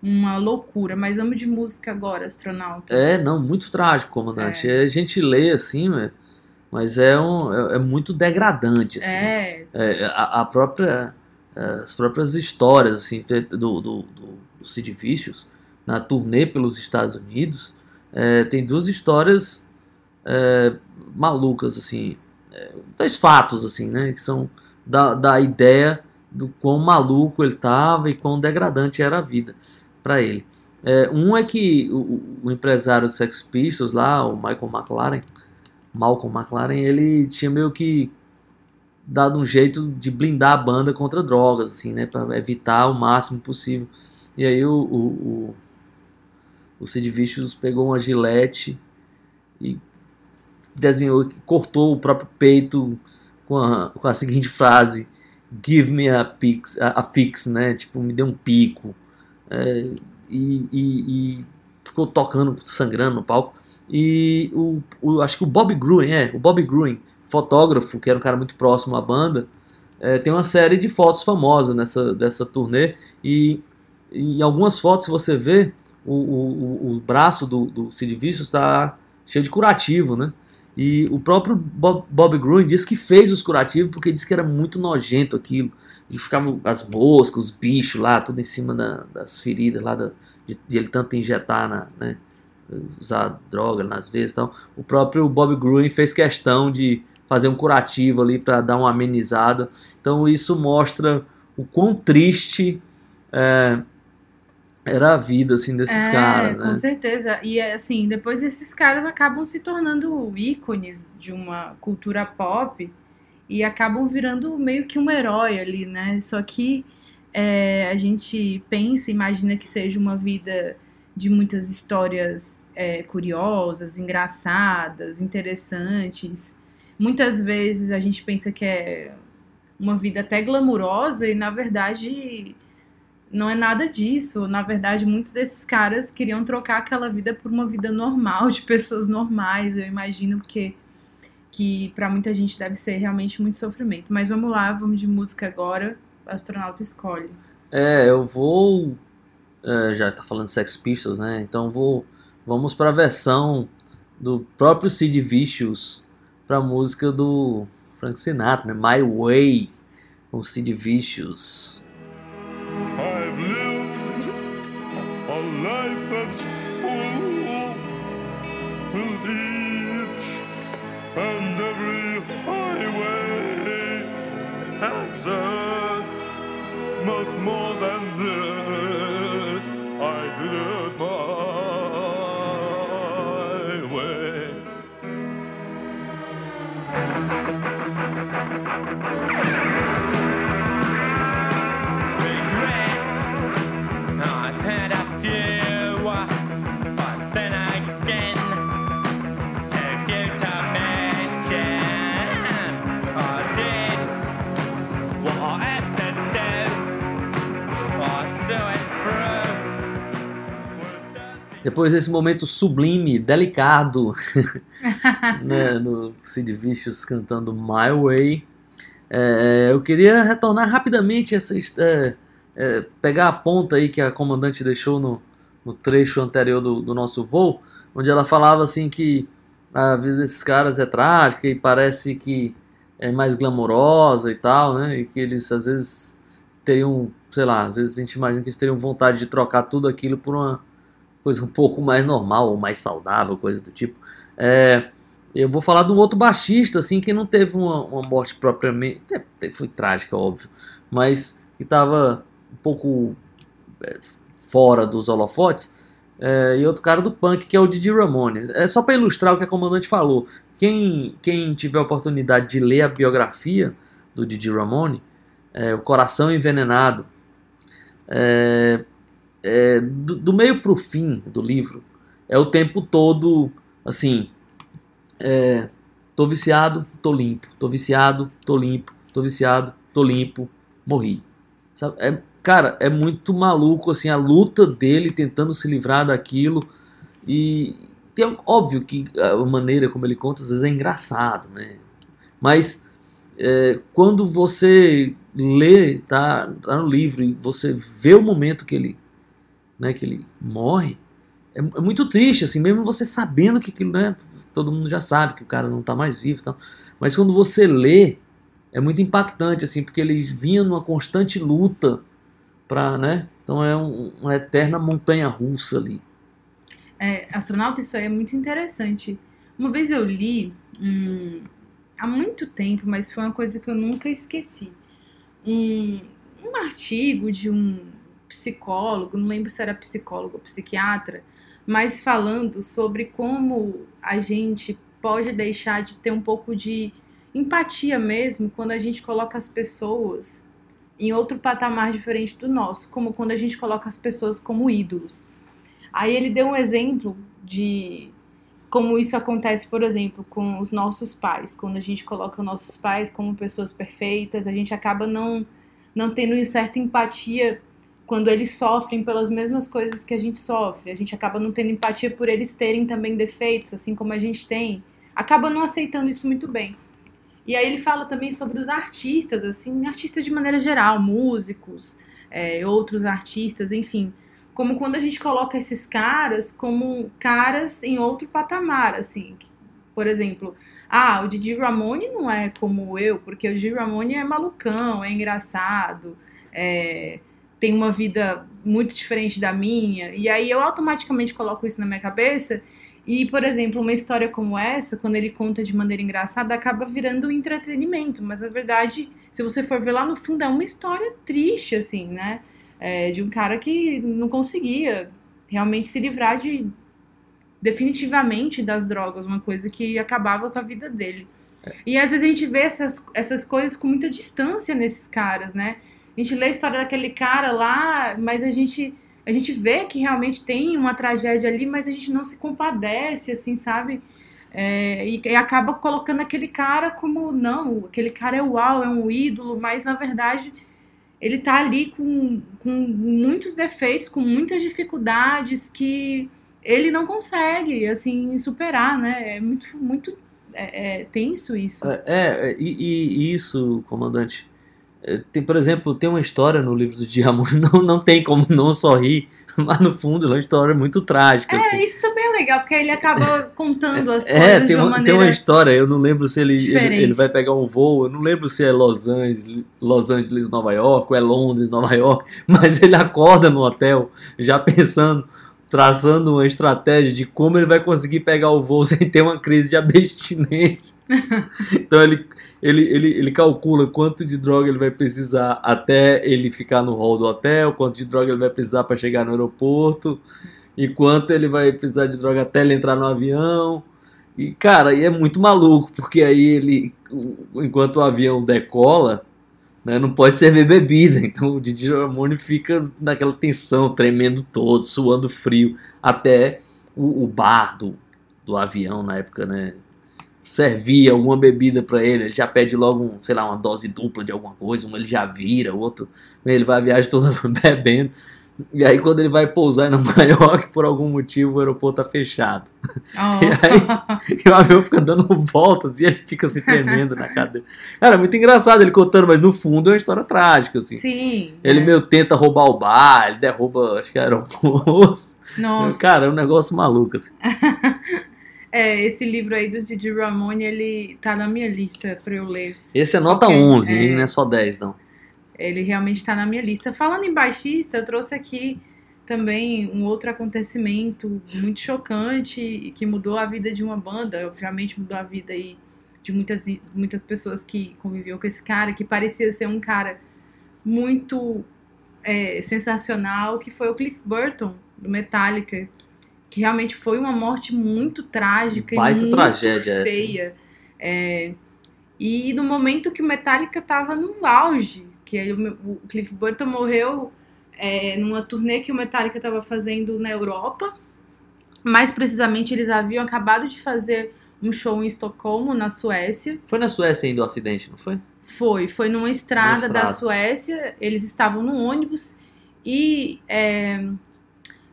uma loucura. Mas vamos de música agora, astronauta. É, não, muito trágico, comandante. A gente lê assim, né, mas é, um, é, é muito degradante, assim. É, É, a, a própria, as próprias histórias assim do, do, do, do Sid Vicious na turnê pelos Estados Unidos é, tem duas histórias é, malucas assim é, dois fatos assim né que são da, da ideia do quão maluco ele tava e quão degradante era a vida para ele. Um é que o, o empresário dos Sex Pistols lá o Michael McLaren Malcolm McLaren ele tinha meio que dado um jeito de blindar a banda contra drogas, assim, né? Pra evitar o máximo possível. E aí o, o, o, o Sid Vicious pegou uma gilete e desenhou, cortou o próprio peito com a, com a seguinte [LAUGHS] frase: Give me a, pix, a, a fix, né? Tipo, me dê um pico. É, e, e- e ficou tocando, sangrando no palco. E o, o- acho que o Bob Gruen, é, o Bob Gruen, fotógrafo, que era um cara muito próximo à banda, é, tem uma série de fotos famosas nessa dessa turnê. E em algumas fotos, você vê, o, o, o- o braço do, do Sid Vicious está cheio de curativo, né? E o próprio Bob, Bob Gruen disse que fez os curativos porque disse que era muito nojento aquilo. E ficavam as moscas, os bichos lá, tudo em cima da- das feridas lá, da- de, de ele tanto injetar, na, né, usar droga nas vezes e tal. O próprio Bob Gruen fez questão de fazer um curativo ali para dar uma amenizada. Então isso mostra o quão triste é, era a vida assim desses É, caras, com né? certeza. E assim, depois esses caras acabam se tornando ícones de uma cultura pop e acabam virando meio que um herói ali, né? Só que é, a gente pensa, imagina que seja uma vida de muitas histórias é, curiosas, engraçadas, interessantes. Muitas vezes a gente pensa que é uma vida até glamurosa e na verdade não é nada disso. Na verdade, muitos desses caras queriam trocar aquela vida por uma vida normal, de pessoas normais, eu imagino, porque que para muita gente deve ser realmente muito sofrimento. Mas vamos lá, vamos de música agora. Astronauta escolhe. É, eu vou. é, já tá falando Sex Pistols, né? Então vou. Vamos pra versão do próprio Sid Vicious pra música do Frank Sinatra, né? My Way, com Sid Vicious. Depois desse momento sublime, delicado, [LAUGHS] né, no Sid Vicious cantando My Way, é, eu queria retornar rapidamente essa é, é, pegar a ponta aí que a comandante deixou no, no trecho anterior do, do nosso voo, onde ela falava assim que a vida desses caras é trágica e parece que é mais glamourosa e tal, né? E que eles às vezes teriam, sei lá, às vezes a gente imagina que eles teriam vontade de trocar tudo aquilo por uma coisa um pouco mais normal ou mais saudável, coisa do tipo. É, eu vou falar de um outro baixista, assim, que não teve uma, uma morte propriamente. te- te- Foi trágica, óbvio, mas que estava um pouco é, fora dos holofotes. É, e outro cara do punk, que é o Didi Ramone. É só para ilustrar o que a comandante falou. Quem, quem tiver a oportunidade de ler a biografia do Didi Ramone, é, O Coração Envenenado, é, é, do, do meio pro fim do livro, é o tempo todo assim. É, tô viciado, tô limpo. Tô viciado, tô limpo. Tô viciado, tô limpo. Morri. Sabe? É, cara, é muito maluco assim a luta dele tentando se livrar daquilo. E tem, óbvio que a maneira como ele conta às vezes é engraçado, né? Mas é, quando você lê, tá, tá no livro e você vê o momento que ele, né, que ele morre, é, é muito triste, assim, mesmo você sabendo que aquilo, né, todo mundo já sabe que o cara não tá mais vivo tal, mas quando você lê, é muito impactante, assim, porque ele vinha numa constante luta pra, né, então é um- uma eterna montanha russa ali. É, astronauta, isso aí é muito interessante. Uma vez eu li, hum, há muito tempo, mas foi uma coisa que eu nunca esqueci. Um, um artigo de um psicólogo, não lembro se era psicólogo ou psiquiatra, mas falando sobre como a gente pode deixar de ter um pouco de empatia mesmo quando a gente coloca as pessoas em outro patamar diferente do nosso, como quando a gente coloca as pessoas como ídolos. Aí ele deu um exemplo de como isso acontece, por exemplo, com os nossos pais. Quando a gente coloca os nossos pais como pessoas perfeitas, a gente acaba não, não tendo certa empatia quando eles sofrem pelas mesmas coisas que a gente sofre. A gente acaba não tendo empatia por eles terem também defeitos, assim como a gente tem. Acaba não aceitando isso muito bem. E aí ele fala também sobre os artistas, assim, artistas de maneira geral, músicos, é, outros artistas, enfim como quando a gente coloca esses caras como caras em outro patamar, assim. por exemplo, ah, o Didi Ramone não é como eu, porque o Didi Ramone é malucão, é engraçado, é, tem uma vida muito diferente da minha, e aí eu automaticamente coloco isso na minha cabeça. E, por exemplo, uma história como essa, quando ele conta de maneira engraçada, acaba virando um entretenimento, mas na verdade, se você for ver lá no fundo, é uma história triste, assim, né? É, de um cara que não conseguia realmente se livrar de definitivamente das drogas, uma coisa que acabava com a vida dele. E às vezes a gente vê essas, essas coisas com muita distância nesses caras, né? A gente lê a história daquele cara lá, mas a gente a gente vê que realmente tem uma tragédia ali, mas a gente não se compadece, assim, sabe? É, e, e acaba colocando aquele cara como, não, aquele cara é uau, é um ídolo, mas na verdade ele tá ali com, com muitos defeitos, com muitas dificuldades que ele não consegue, assim, superar, né? É muito, muito é, é tenso isso. É, é, e, e isso, comandante, tem, por exemplo, tem uma história no livro do Diamante, [LAUGHS] não, não tem como não sorrir, mas no fundo é uma história muito trágica. É, assim. isso também é legal, porque ele acaba [LAUGHS] contando as É, coisas tem de uma uma, maneira... tem uma história, eu não lembro se ele, ele, ele vai pegar um voo, eu não lembro se é Los Angeles, Los Angeles, Nova York, ou é Londres, Nova York, [LAUGHS] mas ele acorda no hotel já pensando, traçando uma estratégia de como ele vai conseguir pegar o voo [LAUGHS] sem ter uma crise de abstinência. [LAUGHS] então ele, ele, ele, ele calcula quanto de droga ele vai precisar até ele ficar no hall do hotel, quanto de droga ele vai precisar para chegar no aeroporto, e quanto ele vai precisar de droga até ele entrar no avião. E, cara, aí é muito maluco, porque aí ele, enquanto o avião decola, né, não pode servir bebida. [LAUGHS] Então o Didi Ramone fica naquela tensão, tremendo todo, suando frio, até o, o bar do, do avião na época, né? Servir alguma bebida pra ele, ele já pede logo, um, sei lá, uma dose dupla de alguma coisa, um ele já vira, outro, ele vai a viagem toda [LAUGHS] bebendo. E aí quando ele vai pousar em Nova [LAUGHS] York, por algum motivo o aeroporto tá fechado. [LAUGHS] Oh. E o avião fica dando voltas e ele fica se tremendo na cadeira. Cara, é muito engraçado ele contando, mas no fundo é uma história trágica, assim. Sim. Ele é. meio tenta roubar o bar, ele derruba, acho que era o Nossa. Cara, é um negócio maluco, assim. [LAUGHS] É, esse livro aí do Didi Ramone, ele tá na minha lista pra eu ler. Esse é nota Ok, 11, é. hein? Não é só 10, não. Ele realmente tá na minha lista. Falando em baixista, eu trouxe aqui também um outro acontecimento muito chocante e que mudou a vida de uma banda. Obviamente mudou a vida aí de muitas, muitas pessoas que conviviam com esse cara, que parecia ser um cara muito é, sensacional, que foi o Cliff Burton, do Metallica. Que realmente foi uma morte muito trágica Baita e muito tragédia essa, feia. É, e no momento que o Metallica tava no auge, que aí o, o Cliff Burton morreu é, numa turnê que o Metallica estava fazendo na Europa. Mais precisamente, eles haviam acabado de fazer um show em Estocolmo, na Suécia. Foi na Suécia ainda o acidente, não foi? Foi, foi numa estrada, Numa da estrada. Suécia. Eles estavam no ônibus e, é,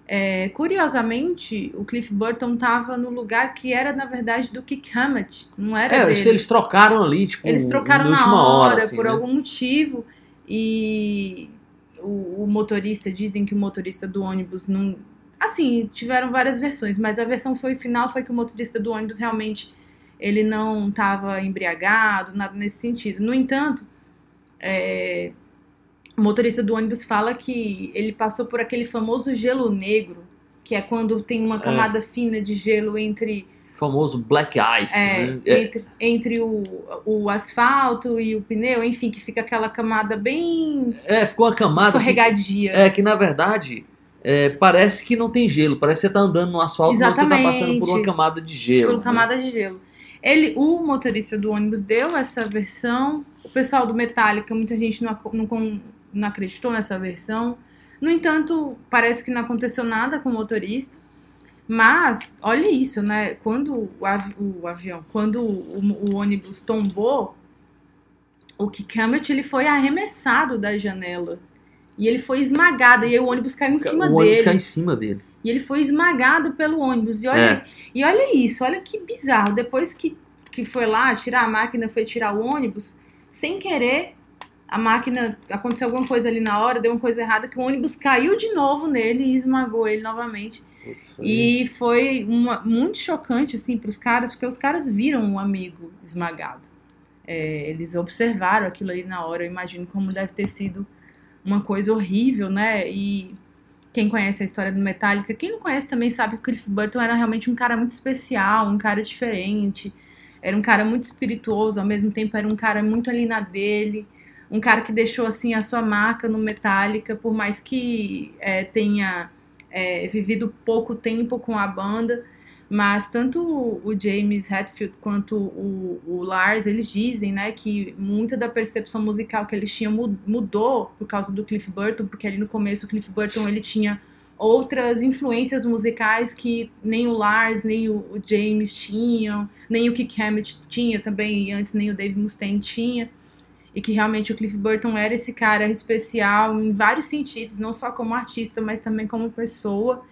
é, curiosamente, o Cliff Burton estava no lugar que era, na verdade, do Kick Hammett. Não era É, dele. eles trocaram ali, tipo, Eles trocaram na na última hora, hora, assim, por né? algum motivo. E o, o motorista, dizem que o motorista do ônibus não. Assim, tiveram várias versões, mas a versão foi final foi que o motorista do ônibus realmente ele não estava embriagado, nada nesse sentido. No entanto, é, o motorista do ônibus fala que ele passou por aquele famoso gelo negro, que é quando tem uma camada fina de gelo entre famoso Black Ice, é, né? É, entre, entre o, o asfalto e o pneu, enfim, que fica aquela camada bem é, ficou uma camada que, escorregadia. é, que na verdade é, parece que não tem gelo, parece que você tá andando no asfalto, mas você tá passando por uma camada de gelo. Pela né? camada de gelo. Ele, o motorista do ônibus deu essa versão. O pessoal do Metallica, muita gente não, não, não acreditou nessa versão. No entanto, parece que não aconteceu nada com o motorista. Mas, olha isso, né? Quando o, avi- o avião, quando o, o ônibus tombou, o Kick Hammett, ele foi arremessado da janela. E ele foi esmagado. E aí o ônibus caiu em cima o ônibus dele. cai em cima dele. E ele foi esmagado pelo ônibus. E olha, É. e olha isso, olha que bizarro. Depois que, que foi lá tirar a máquina, foi tirar o ônibus, sem querer, a máquina aconteceu alguma coisa ali na hora, deu uma coisa errada, que o ônibus caiu de novo nele e esmagou ele novamente. Putz, E foi uma- muito chocante, assim, para os caras, porque os caras viram um amigo esmagado. É, eles observaram aquilo ali na hora. Eu imagino como deve ter sido uma coisa horrível, né? E quem conhece a história do Metallica, quem não conhece também sabe que o Cliff Burton era realmente um cara muito especial, um cara diferente. Era um cara muito espirituoso, ao mesmo tempo era um cara muito ali na dele. Um cara que deixou, assim, a sua marca no Metallica, por mais que é, tenha é, vivido pouco tempo com a banda, mas tanto o James Hetfield quanto o, o Lars, eles dizem, né, que muita da percepção musical que eles tinham mu- mudou por causa do Cliff Burton, porque ali no começo o Cliff Burton ele tinha outras influências musicais que nem o Lars, nem o, o James tinham, nem o Kick Hammett tinha também, e antes nem o Dave Mustaine tinha e que realmente o Cliff Burton era esse cara especial em vários sentidos, não só como artista, mas também como pessoa.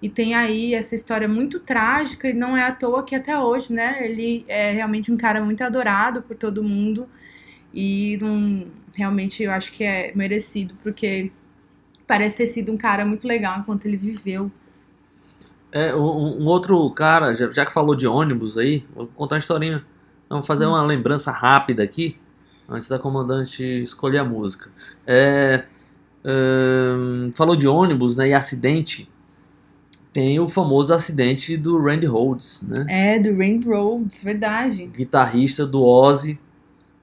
E tem aí essa história muito trágica, e não é à toa que até hoje, né, ele é realmente um cara muito adorado por todo mundo. E não, realmente eu acho que é merecido, porque parece ter sido um cara muito legal enquanto ele viveu. É, um, um outro cara, já, já que falou de ônibus aí, vou contar uma historinha. Vamos fazer uma lembrança rápida aqui, antes da comandante escolher a música. É, ahn, falou de ônibus né, e acidente. Tem o famoso acidente do Randy Rhoads, né? É, do Rain Roads, verdade. Guitarrista do Ozzy,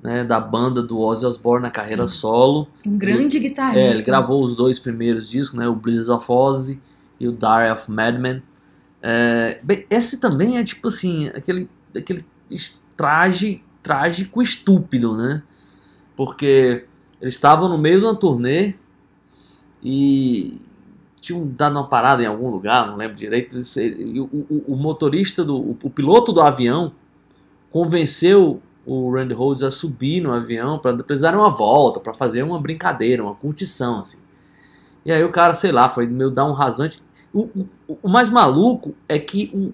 né, da banda do Ozzy Osbourne na carreira solo. Um grande guitarrista. É, ele gravou os dois primeiros discos, né? O Blizzard of Ozzy e o Diary of Madman. É, bem, esse também é tipo assim, aquele, aquele traje, trágico estúpido, né? Porque eles estavam no meio de uma turnê e tinham dado uma parada em algum lugar, não lembro direito. E o, o- o motorista, do, o, o piloto do avião convenceu o Randy Rhoads a subir no avião para darem uma volta, para fazer uma brincadeira, uma curtição, assim. E aí o cara, sei lá, foi meio dar um rasante. O, o, o mais maluco é que o,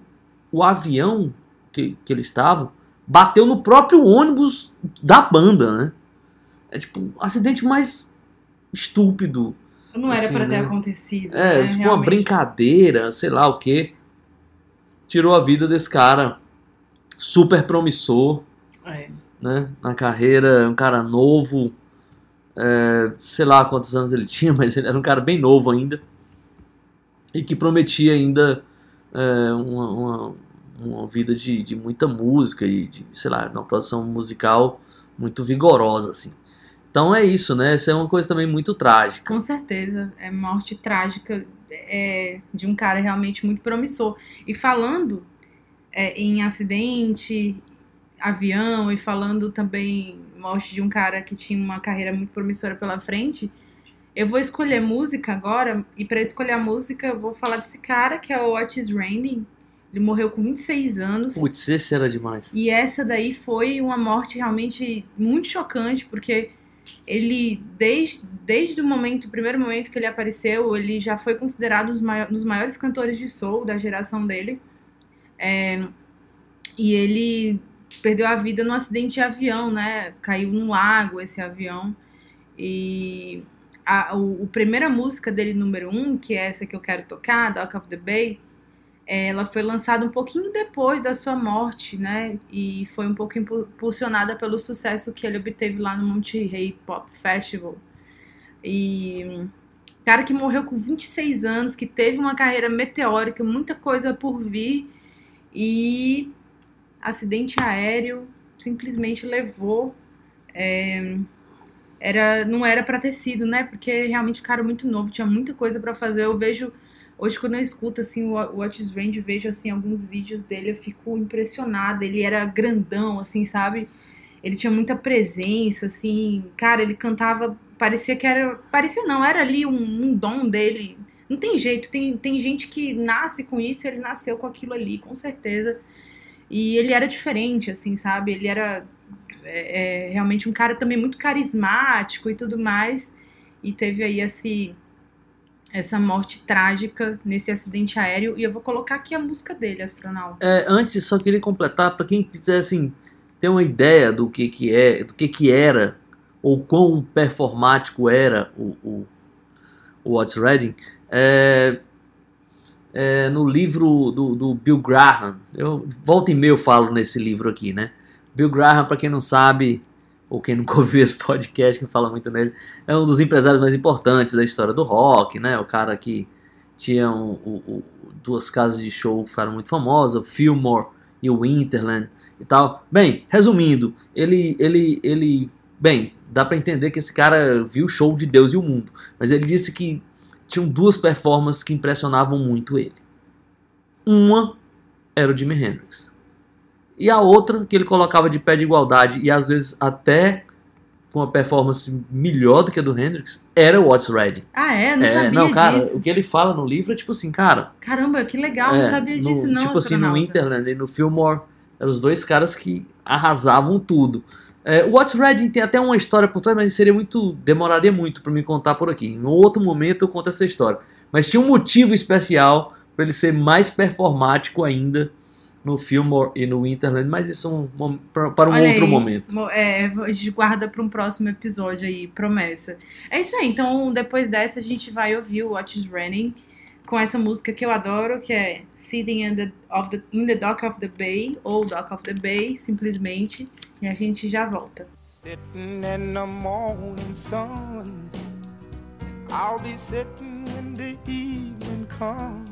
o avião que, que eles estavam bateu no próprio ônibus da banda, né? É tipo um acidente mais estúpido. Não era assim, pra ter né? acontecido. É, né, tipo uma realmente. brincadeira, sei lá o que. Tirou a vida desse cara super promissor, É. né? Na carreira, um cara novo. é, sei lá quantos anos ele [LAUGHS] tinha, mas ele era um cara bem novo ainda. E que prometia ainda é, uma, uma, uma vida de, de muita música e de, sei lá, uma produção musical muito vigorosa, assim. Então é isso, né? Essa é uma coisa também muito trágica. Com certeza, é morte trágica é, de um cara realmente muito promissor. E falando é, em acidente, avião, e falando também morte de um cara que tinha uma carreira muito promissora pela frente, eu vou escolher música agora, e para escolher a música eu vou falar desse cara que é o Otis Redding. Ele morreu com 26 anos. Putz, esse era demais. E essa daí foi uma morte realmente muito chocante, porque ele, desde, desde o momento, o primeiro momento que ele apareceu, ele já foi considerado um dos mai- dos maiores cantores de soul da geração dele. É, e ele perdeu a vida num acidente de avião, né? Caiu num lago esse avião. E a, o, o primeira música dele, número um, que é essa que eu quero tocar, Dock of the Bay, ela foi lançada um pouquinho depois da sua morte, né? E foi um pouco impu- impulsionada pelo sucesso que ele obteve lá no Monterey Pop Festival. E cara que morreu com 26 anos, que teve uma carreira meteórica, muita coisa por vir e acidente aéreo simplesmente levou é, era não era pra ter sido, né? Porque realmente o cara é muito novo, tinha muita coisa pra fazer. Eu vejo Hoje, quando eu escuto assim, o Otis Range, vejo assim, alguns vídeos dele, eu fico impressionada. Ele era grandão, assim, sabe? Ele tinha muita presença, assim. Cara, ele cantava, parecia que era. Parecia não, era ali um, um dom dele. Não tem jeito, tem, tem gente que nasce com isso, ele nasceu com aquilo ali, com certeza. E ele era diferente, assim, sabe? Ele era é, é, realmente um cara também muito carismático e tudo mais. E teve aí esse essa morte trágica nesse acidente aéreo. E eu vou colocar aqui a música dele, astronauta. É, antes, só queria completar para quem quiser assim ter uma ideia do que que é, do que que era ou quão performático era o o, o Otis Redding. É, é, no livro do, do Bill Graham. Eu volta e meia eu falo nesse livro aqui, né? Bill Graham, para quem não sabe, ou quem nunca [LAUGHS] ouviu esse podcast, que fala muito nele, é um dos empresários mais importantes da história do rock, né? O cara que tinha um- o- duas casas de show que ficaram muito famosas, o Fillmore e o Winterland e tal. Bem, resumindo, ele, ele, ele, bem, dá pra entender que esse cara viu o show de Deus e o mundo, mas ele disse que tinham duas performances que impressionavam muito ele. Uma era o Jimi Hendrix. E a outra, que ele colocava de pé de igualdade e às vezes até com uma performance melhor do que a do Hendrix, era o Otis Redding. Ah, é? Não É, sabia não, cara, disso. o que ele fala no livro é tipo assim, cara. Caramba, que legal, é, não sabia no- disso, não. Tipo assim, no. Winterland e no Fillmore, eram os dois caras que arrasavam tudo. É, o Otis Redding tem até uma história por trás, mas seria muito. demoraria muito pra me contar por aqui. Em outro momento eu conto essa história. Mas tinha um motivo especial pra ele ser mais performático ainda no Fillmore e no Winterland, mas isso é um para um Olha outro aí, momento. mo- É, a gente guarda para um próximo episódio aí, promessa. É isso aí, então depois dessa a gente vai ouvir o Otis Redding com essa música que eu adoro, que é Sitting in the, of the, in the Dock of the Bay, ou Dock of the Bay, simplesmente, e a gente já volta. Sitting in the morning sun. I'll be sitting when the evening comes.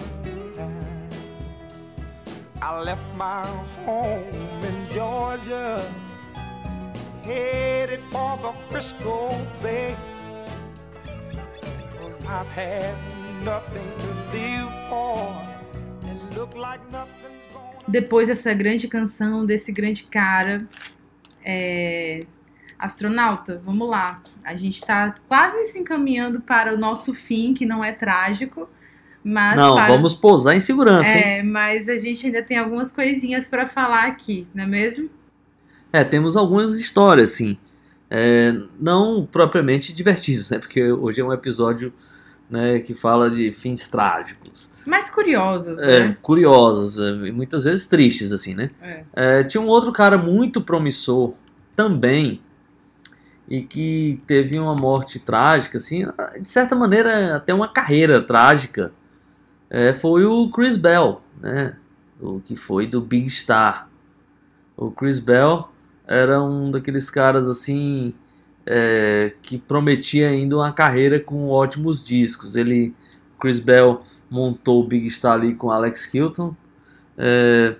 I left my home in Georgia, headed for the Frisco Bay. Cause I've had nothing to live for, and look like nothing's gonna Depois dessa grande canção, desse grande cara, é, astronauta, vamos lá. A gente tá quase se encaminhando para o nosso fim, que não é trágico, mas Não, para- vamos pousar em segurança, hein? É, mas a gente ainda tem algumas coisinhas pra falar aqui, não é mesmo? É, temos algumas histórias, sim. É, não propriamente divertidas, né? Porque hoje é um episódio né, que fala de fins trágicos. Mais curiosas, É, né? curiosas, é, e muitas vezes tristes, assim, né? É. É, tinha um outro cara muito promissor também, e que teve uma morte trágica, assim, de certa maneira até uma carreira trágica, é, foi o Chris Bell, né? O que foi do Big Star. O Chris Bell era um daqueles caras assim é, que prometia ainda uma carreira com ótimos discos. Ele, Chris Bell, montou o Big Star ali com Alex Hilton, é,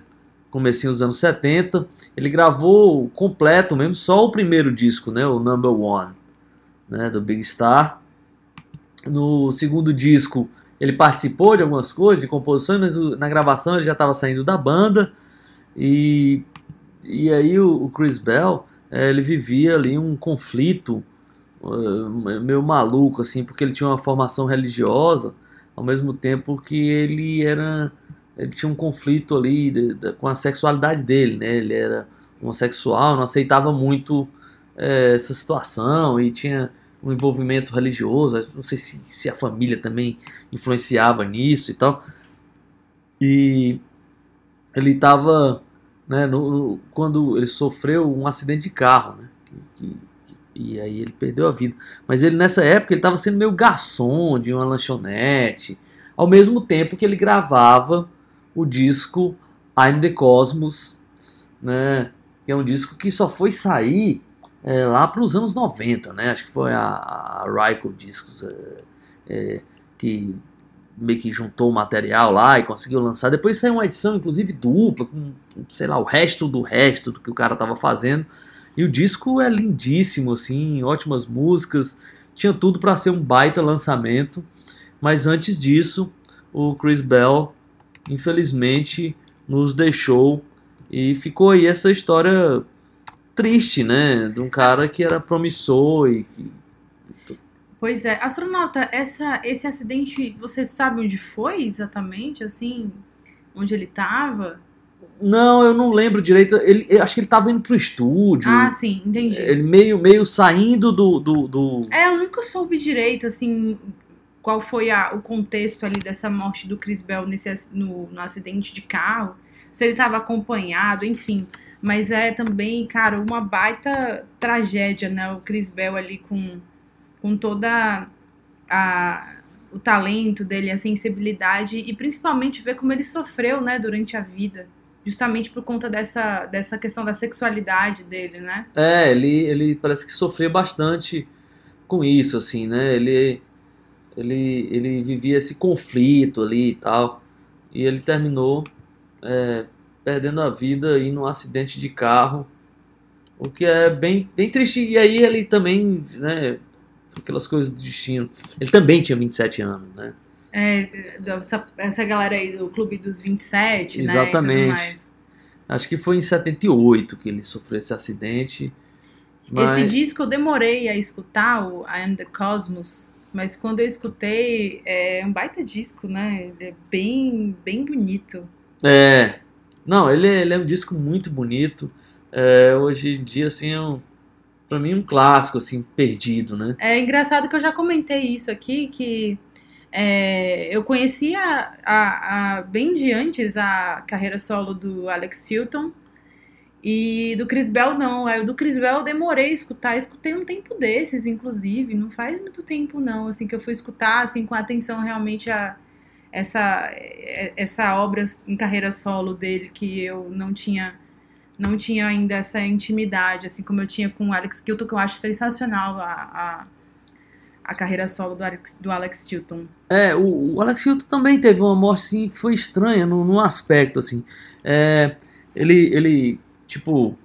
comecinho dos anos 70. Ele gravou completo mesmo, só o primeiro disco, né, o Number One, né, do Big Star. No segundo disco ele participou de algumas coisas, de composições, mas o- na gravação ele já estava saindo da banda. E, e aí o, o Chris Bell, eh, ele vivia ali um conflito eh, meio maluco, assim, porque ele tinha uma formação religiosa, ao mesmo tempo que ele era ele tinha um conflito ali de- de- com a sexualidade dele, né? Ele era homossexual, não aceitava muito eh, essa situação e tinha um envolvimento religioso. Não sei se, se a família também influenciava nisso e tal. E ele estava, né? no- no- quando ele sofreu um acidente de carro, né? que- que- e aí ele perdeu a vida. Mas ele nessa época ele estava sendo meio garçom de uma lanchonete, ao mesmo tempo que ele gravava o disco I'm the Cosmos, né? Que é um disco que só foi sair é, lá para os anos 90, né? Acho que foi a, a Ryko Discos é, é, que meio que juntou o material lá e conseguiu lançar. Depois saiu uma edição, inclusive dupla, com, sei lá, o resto do resto do que o cara tava fazendo. E o disco é lindíssimo, assim, ótimas músicas, tinha tudo para ser um baita lançamento. Mas antes disso, o Chris Bell, infelizmente, nos deixou e ficou aí essa história triste, né? De um cara que era promissor e que Pois é, astronauta, essa, esse acidente, você sabe onde foi exatamente, assim? Onde ele tava? Não, eu não lembro direito. Ele, eu acho que ele tava indo pro estúdio. Ah, sim, entendi. ele meio, meio saindo do. do, do- É, eu nunca soube direito, assim, qual foi a- o contexto ali dessa morte do Chris Bell nesse, no, no acidente de carro. Se ele tava acompanhado, enfim. Mas é também, cara, uma baita tragédia, né? O Chris Bell ali com, com toda a, o talento dele, a sensibilidade e principalmente ver como ele sofreu, né, durante a vida. Justamente por conta dessa, dessa questão da sexualidade dele, né? É, ele, ele parece que sofreu bastante com isso, assim, né? Ele, ele, ele vivia esse conflito ali e tal. E ele terminou é, perdendo a vida aí num acidente de carro. O que é bem, bem triste. E aí ele também, né? Aquelas coisas do destino. Ele também tinha 27 anos, né? É, essa, essa galera aí do Clube dos 27, né? e Exatamente. mais. Acho que foi em 78 que ele sofreu esse acidente. Mas... Esse disco eu demorei a escutar, o I Am The Cosmos, mas quando eu escutei, é um baita disco, né? Ele é bem, bem bonito. É. Não, ele, é- ele é um disco muito bonito. É, hoje em dia, assim, é um, pra mim, um clássico, assim, perdido, né? É engraçado que eu já comentei isso aqui, que é, eu conhecia a, a- bem de antes a carreira solo do Alex Hilton e do Chris Bell não. Aí o do Chris Bell eu demorei a escutar, escutei um tempo desses, inclusive, não faz muito tempo não, assim, que eu fui escutar, assim, com atenção realmente a essa, essa obra em carreira solo dele que eu não tinha não tinha ainda essa intimidade, assim como eu tinha com o Alex Hilton, que eu acho sensacional a, a, a carreira solo do Alex, do Alex Hilton. É, o, o Alex Hilton também teve uma morte, assim, que foi estranha num, num aspecto, assim. É, ele, ele, tipo,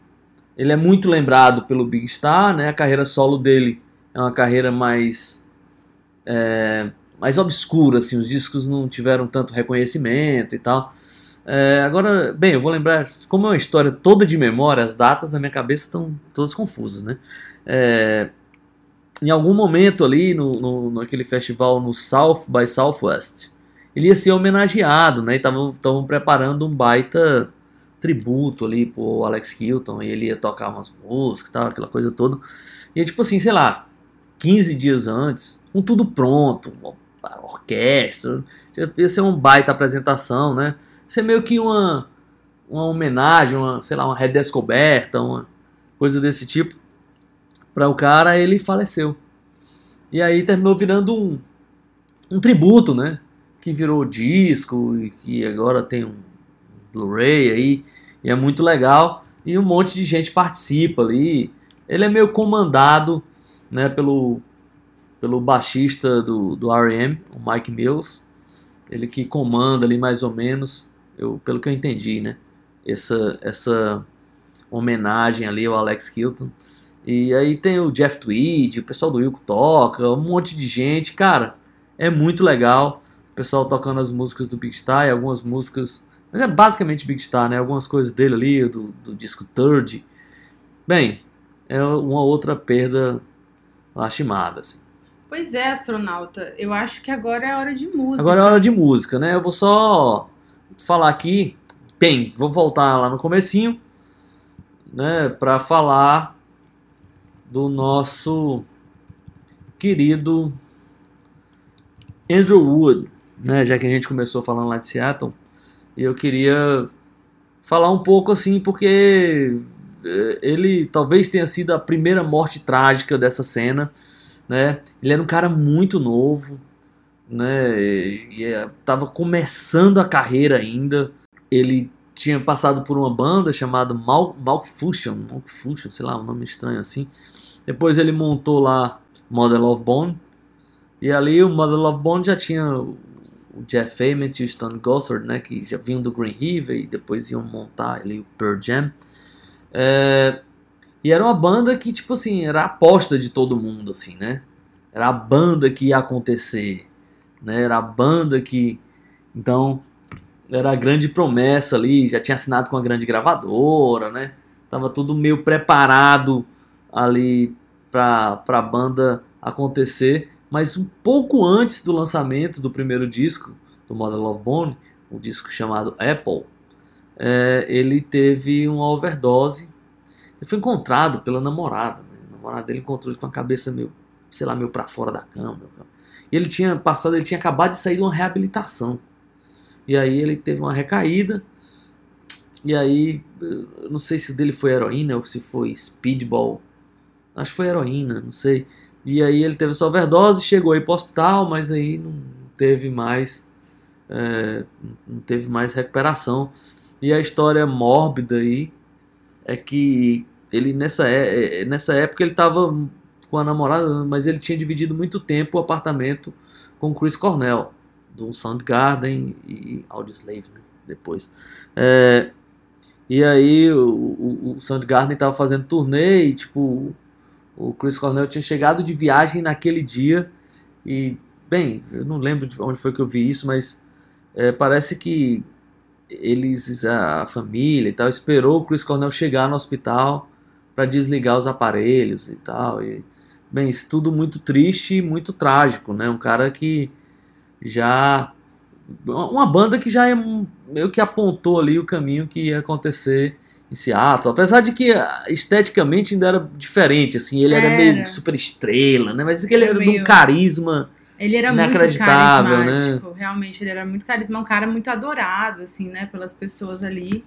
ele é muito lembrado pelo Big Star, né? A carreira solo dele é uma carreira mais... é, mais obscura, assim. Os discos não tiveram tanto reconhecimento e tal. É, agora, bem, eu vou lembrar, como é uma história toda de memória, as datas na minha cabeça estão todas confusas, né? É, em algum momento ali, no, no, naquele festival no South by Southwest, ele ia ser homenageado, né? Estavam preparando um baita tributo ali pro Alex Hilton, e ele ia tocar umas músicas tal, aquela coisa toda. E tipo assim, sei lá, 15 dias antes, com tudo pronto, orquestra, ia ser um baita apresentação, né? Ser meio que uma, uma homenagem, uma, sei lá, uma redescoberta, uma coisa desse tipo. Para o cara, ele faleceu. E aí terminou virando um, um tributo, né? Que virou disco e que agora tem um Blu-ray aí. E é muito legal. E um monte de gente participa ali. Ele é meio comandado né, pelo, pelo baixista do, do R.E.M., o Mike Mills. Ele que comanda ali mais ou menos, eu, pelo que eu entendi, né? Essa, essa homenagem ali ao Alex Hilton. E aí tem o Jeff Tweed, o pessoal do Wilco toca, um monte de gente. Cara, é muito legal. O pessoal tocando as músicas do Big Star e algumas músicas. Mas é basicamente Big Star, né? Algumas coisas dele ali, do, do disco Third. Bem, é uma outra perda lastimável, assim. Pois é, astronauta. Eu acho que agora é hora de música. Agora é hora de música, né? Eu vou só falar aqui. Bem, vou voltar lá no comecinho, né? Pra falar do nosso querido Andrew Wood, né? Já que a gente começou falando lá de Seattle, e eu queria falar um pouco assim, porque eh, ele talvez tenha sido a primeira morte trágica dessa cena, né? Ele era um cara muito novo, né? E estava começando a carreira ainda. Ele tinha passado por uma banda chamada Mal Malfunction, Malfunction, sei lá, um nome estranho assim. Depois ele montou lá Mother Love Bone. E ali o Mother Love Bone já tinha o Jeff Ament e o Stan Gossard, né, que já vinham do Green River e depois iam montar ali o Pearl Jam. É, e era uma banda que, tipo assim, era a aposta de todo mundo, assim, né? Era a banda que ia acontecer, né? Era a banda que... Então, era a grande promessa ali, já tinha assinado com a grande gravadora, né? Tava tudo meio preparado ali pra, pra banda acontecer. Mas um pouco antes do lançamento do primeiro disco, do Modern Love Bone, o disco chamado Apple, é, ele teve uma overdose. Ele foi encontrado pela namorada. Né? A namorada dele encontrou ele com a cabeça meio, sei lá, meio pra fora da cama. E ele tinha passado, ele tinha acabado de sair de uma reabilitação. E aí ele teve uma recaída. E aí, não sei se o dele foi heroína ou se foi speedball. Acho que foi heroína, não sei. E aí ele teve essa overdose, chegou aí pro hospital, mas aí não teve mais. é, não teve mais recuperação. E a história mórbida aí é que ele nessa, é- é- nessa época ele tava com a namorada, mas ele tinha dividido muito tempo o apartamento com Chris Cornell, do Soundgarden e Audioslave, né? Depois. É, e aí o, o, o Soundgarden tava fazendo turnê e tipo o Chris Cornell tinha chegado de viagem naquele dia e bem, eu não lembro de onde foi que eu vi isso, mas é, parece que eles, a família e tal, esperou o Chris Cornell chegar no hospital para desligar os aparelhos e tal. E, bem, isso tudo muito triste e muito trágico, né? Um cara que já. Uma banda que já é meio que apontou ali o caminho que ia acontecer em Seattle. Apesar de que ah, esteticamente ainda era diferente, assim, ele era, Era. meio super estrela, né? Mas ele era de um Meio- carisma. Ele era muito né? carismático, realmente, ele era muito carismático, um cara muito adorado, assim, né, pelas pessoas ali.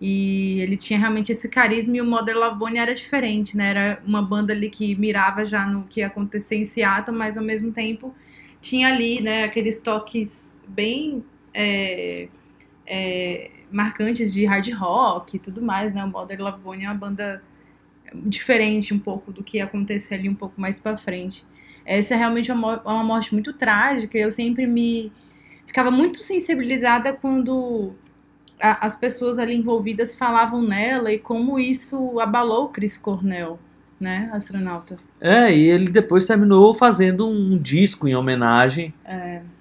E ele tinha realmente esse carisma e o Mother Love Bone era diferente, né? Era uma banda ali que mirava já no que ia acontecer em Seattle, mas ao mesmo tempo tinha ali, né, aqueles toques bem é, é, marcantes de hard rock e tudo mais, né? O Mother Love Bone é uma banda diferente um pouco do que ia acontecer ali um pouco mais pra frente. Essa é realmente uma, uma morte muito trágica. Eu sempre me ficava muito sensibilizada quando a- as pessoas ali envolvidas falavam nela e como isso abalou o Chris Cornell, né, astronauta. É, e ele depois terminou fazendo um disco em homenagem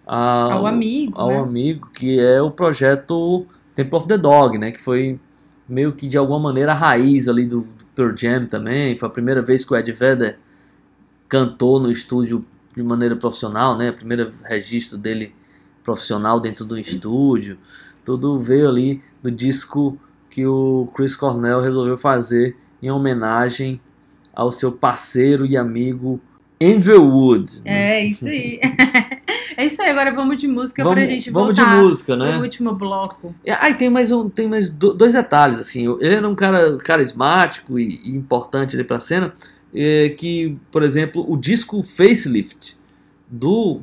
ao, Ao amigo, ao né? amigo, que é o projeto Temple of the Dog, né? Que foi meio que de alguma maneira a raiz ali do, do Pearl Jam também. Foi a primeira vez que o Ed Vedder cantou no estúdio de maneira profissional, né? Primeiro registro dele profissional dentro do estúdio. Tudo veio ali do disco que o Chris Cornell resolveu fazer em homenagem ao seu parceiro e amigo Andrew Wood. né? É isso aí. [LAUGHS] é isso aí. Agora vamos de música pra Vamos, gente vamos de voltar música, né? pro último bloco. E aí tem mais, um, tem mais do- dois detalhes, assim. Ele era um cara carismático e, e importante ali pra cena, é, que, por exemplo, o disco Facelift do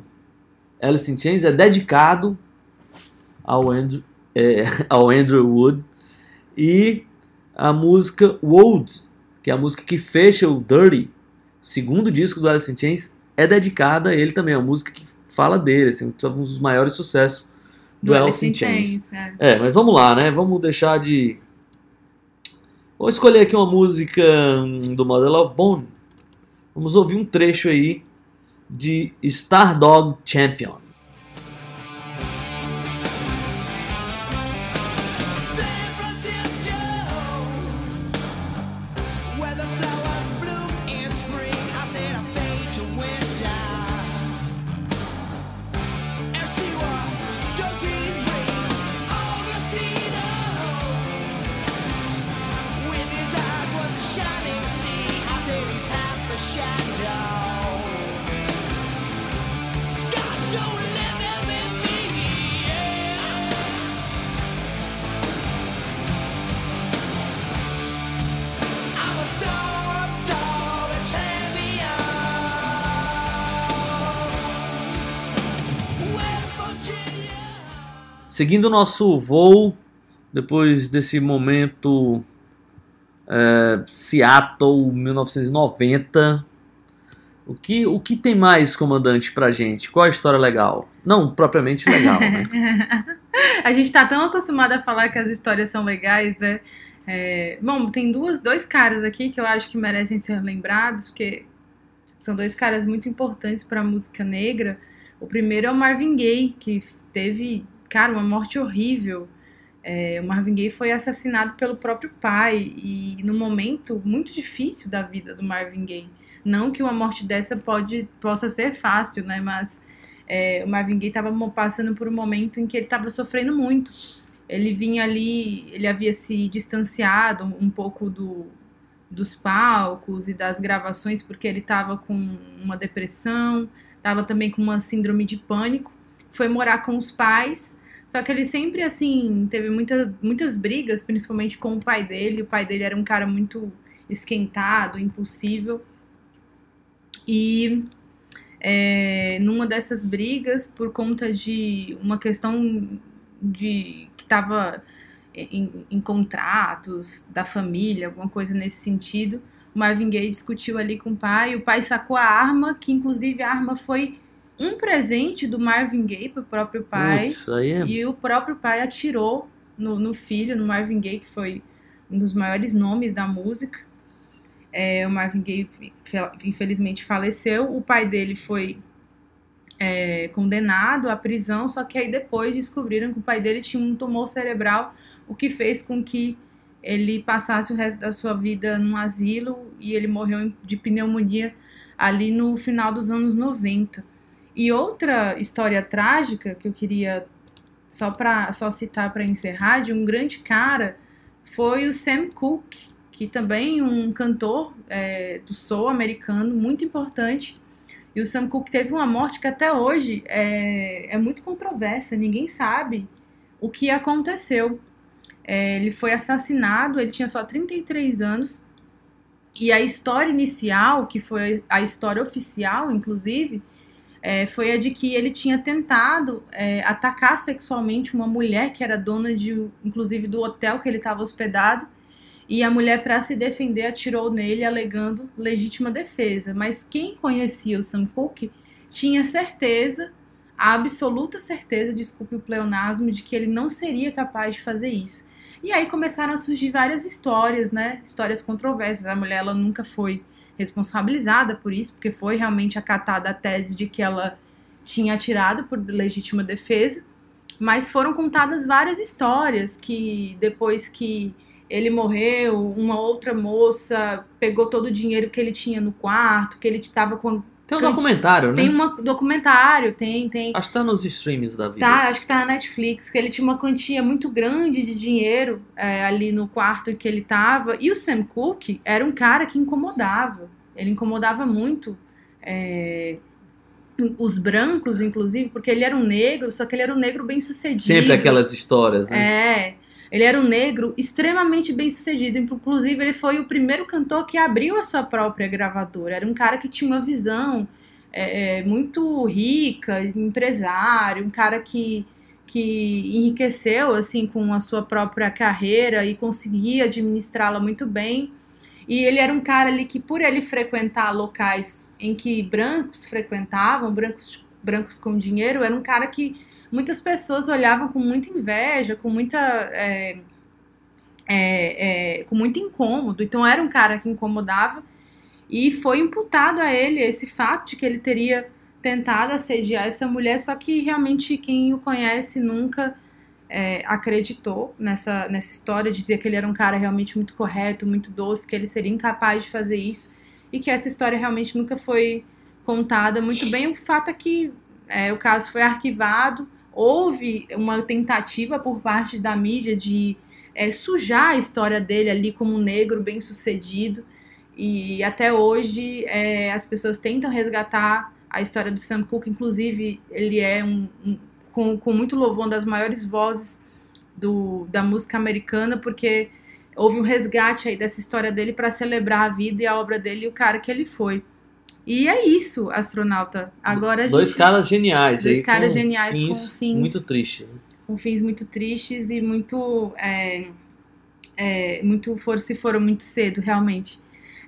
Alice in Chains é dedicado ao Andrew, é, [LAUGHS] ao Andrew Wood e a música Wold, que é a música que fecha o Dirty, segundo disco do Alice in Chains, é dedicada a ele também, é uma música que fala dele, assim, um dos maiores sucessos do, Alice in Chains. é. É, mas vamos lá, né? Vamos deixar de. Vou escolher aqui uma música hum, do Model of Bone. Vamos ouvir um trecho aí de Stardog Champion. Seguindo o nosso voo, depois desse momento é, Seattle 1990. O que, o que tem mais, comandante, pra gente? Qual a história legal? Não propriamente legal, né? [LAUGHS] A gente tá tão acostumado a falar que as histórias são legais, né? É, bom, tem duas, dois caras aqui que eu acho que merecem ser lembrados, porque são dois caras muito importantes pra música negra. O primeiro é o Marvin Gaye, que teve, cara, uma morte horrível. É, o Marvin Gaye foi assassinado pelo próprio pai e num momento muito difícil da vida do Marvin Gaye. Não que uma morte dessa pode, possa ser fácil, né? Mas é, o Marvin Gaye estava passando por um momento em que ele estava sofrendo muito. Ele vinha ali, ele havia se distanciado um pouco do, dos palcos e das gravações porque ele estava com uma depressão, estava também com uma síndrome de pânico. Foi morar com os pais, só que ele sempre assim teve muita, muitas brigas, principalmente com o pai dele. O pai dele era um cara muito esquentado, impulsivo. E é, numa dessas brigas, por conta de uma questão de que estava em, em contratos da família, alguma coisa nesse sentido, o Marvin Gaye discutiu ali com o pai. O pai sacou a arma, que inclusive a arma foi um presente do Marvin Gaye pro próprio pai. Putz, aí é... E o próprio pai atirou no, no filho, no Marvin Gaye, que foi um dos maiores nomes da música. É, o Marvin Gaye, fe- infelizmente, faleceu. O pai dele foi é, condenado à prisão, só que aí depois descobriram que o pai dele tinha um tumor cerebral, o que fez com que ele passasse o resto da sua vida num asilo e ele morreu de pneumonia ali no final dos anos 90. E outra história trágica que eu queria só para só citar para encerrar de um grande cara foi o Sam Cooke, que também um cantor é, do soul americano muito importante. E o Sam Cooke teve uma morte que até hoje é, é muito controversa, ninguém sabe o que aconteceu. É, ele foi assassinado, ele tinha só 33 anos. E a história inicial, que foi a história oficial, inclusive, é, foi a de que ele tinha tentado é, atacar sexualmente uma mulher que era dona de, inclusive, do hotel que ele estava hospedado. E a mulher, para se defender, atirou nele, alegando legítima defesa. Mas quem conhecia o Sam Cooke tinha certeza, a absoluta certeza, desculpe o pleonasmo, de que ele não seria capaz de fazer isso. E aí começaram a surgir várias histórias, né? Histórias controversas. A mulher ela nunca foi responsabilizada por isso, porque foi realmente acatada a tese de que ela tinha atirado por legítima defesa. Mas foram contadas várias histórias que depois que ele morreu, uma outra moça pegou todo o dinheiro que ele tinha no quarto, que ele estava com. Tem um Cante- documentário, né? Tem um documentário, tem, tem. Acho que tá nos streams da vida. Tá, acho que tá na Netflix, que ele tinha uma quantia muito grande de dinheiro é, ali no quarto em que ele tava. E o Sam Cooke era um cara que incomodava. Ele incomodava muito é, os brancos, inclusive, porque ele era um negro, só que ele era um negro bem sucedido. Sempre aquelas histórias, né? É. Ele era um negro extremamente bem sucedido. Inclusive, ele foi o primeiro cantor que abriu a sua própria gravadora. Era um cara que tinha uma visão é, é, muito rica, empresário, um cara que, que enriqueceu assim com a sua própria carreira e conseguia administrá-la muito bem. E ele era um cara ali que, por ele frequentar locais em que brancos frequentavam, brancos, brancos com dinheiro, era um cara que muitas pessoas olhavam com muita inveja, com muita. é, é, é, com muito incômodo. Então era um cara que incomodava e foi imputado a ele esse fato de que ele teria tentado assediar essa mulher, só que realmente quem o conhece nunca é, acreditou nessa, nessa história, dizia que ele era um cara realmente muito correto, muito doce, que ele seria incapaz de fazer isso e que essa história realmente nunca foi contada muito bem. O fato é que é, o caso foi arquivado, houve uma tentativa por parte da mídia de é, sujar a história dele ali como um negro bem sucedido. E até hoje é, as pessoas tentam resgatar a história do Sam Cooke, inclusive ele é um, um com, com muito louvor, uma das maiores vozes do, da música americana, porque houve um resgate aí dessa história dele para celebrar a vida e a obra dele e o cara que ele foi. E é isso, astronauta. Agora a Dois gente caras geniais Dois aí. caras com geniais com fins fins- Muito tristes. com fins muito tristes e muito. É, é, muito for, se foram muito cedo, realmente.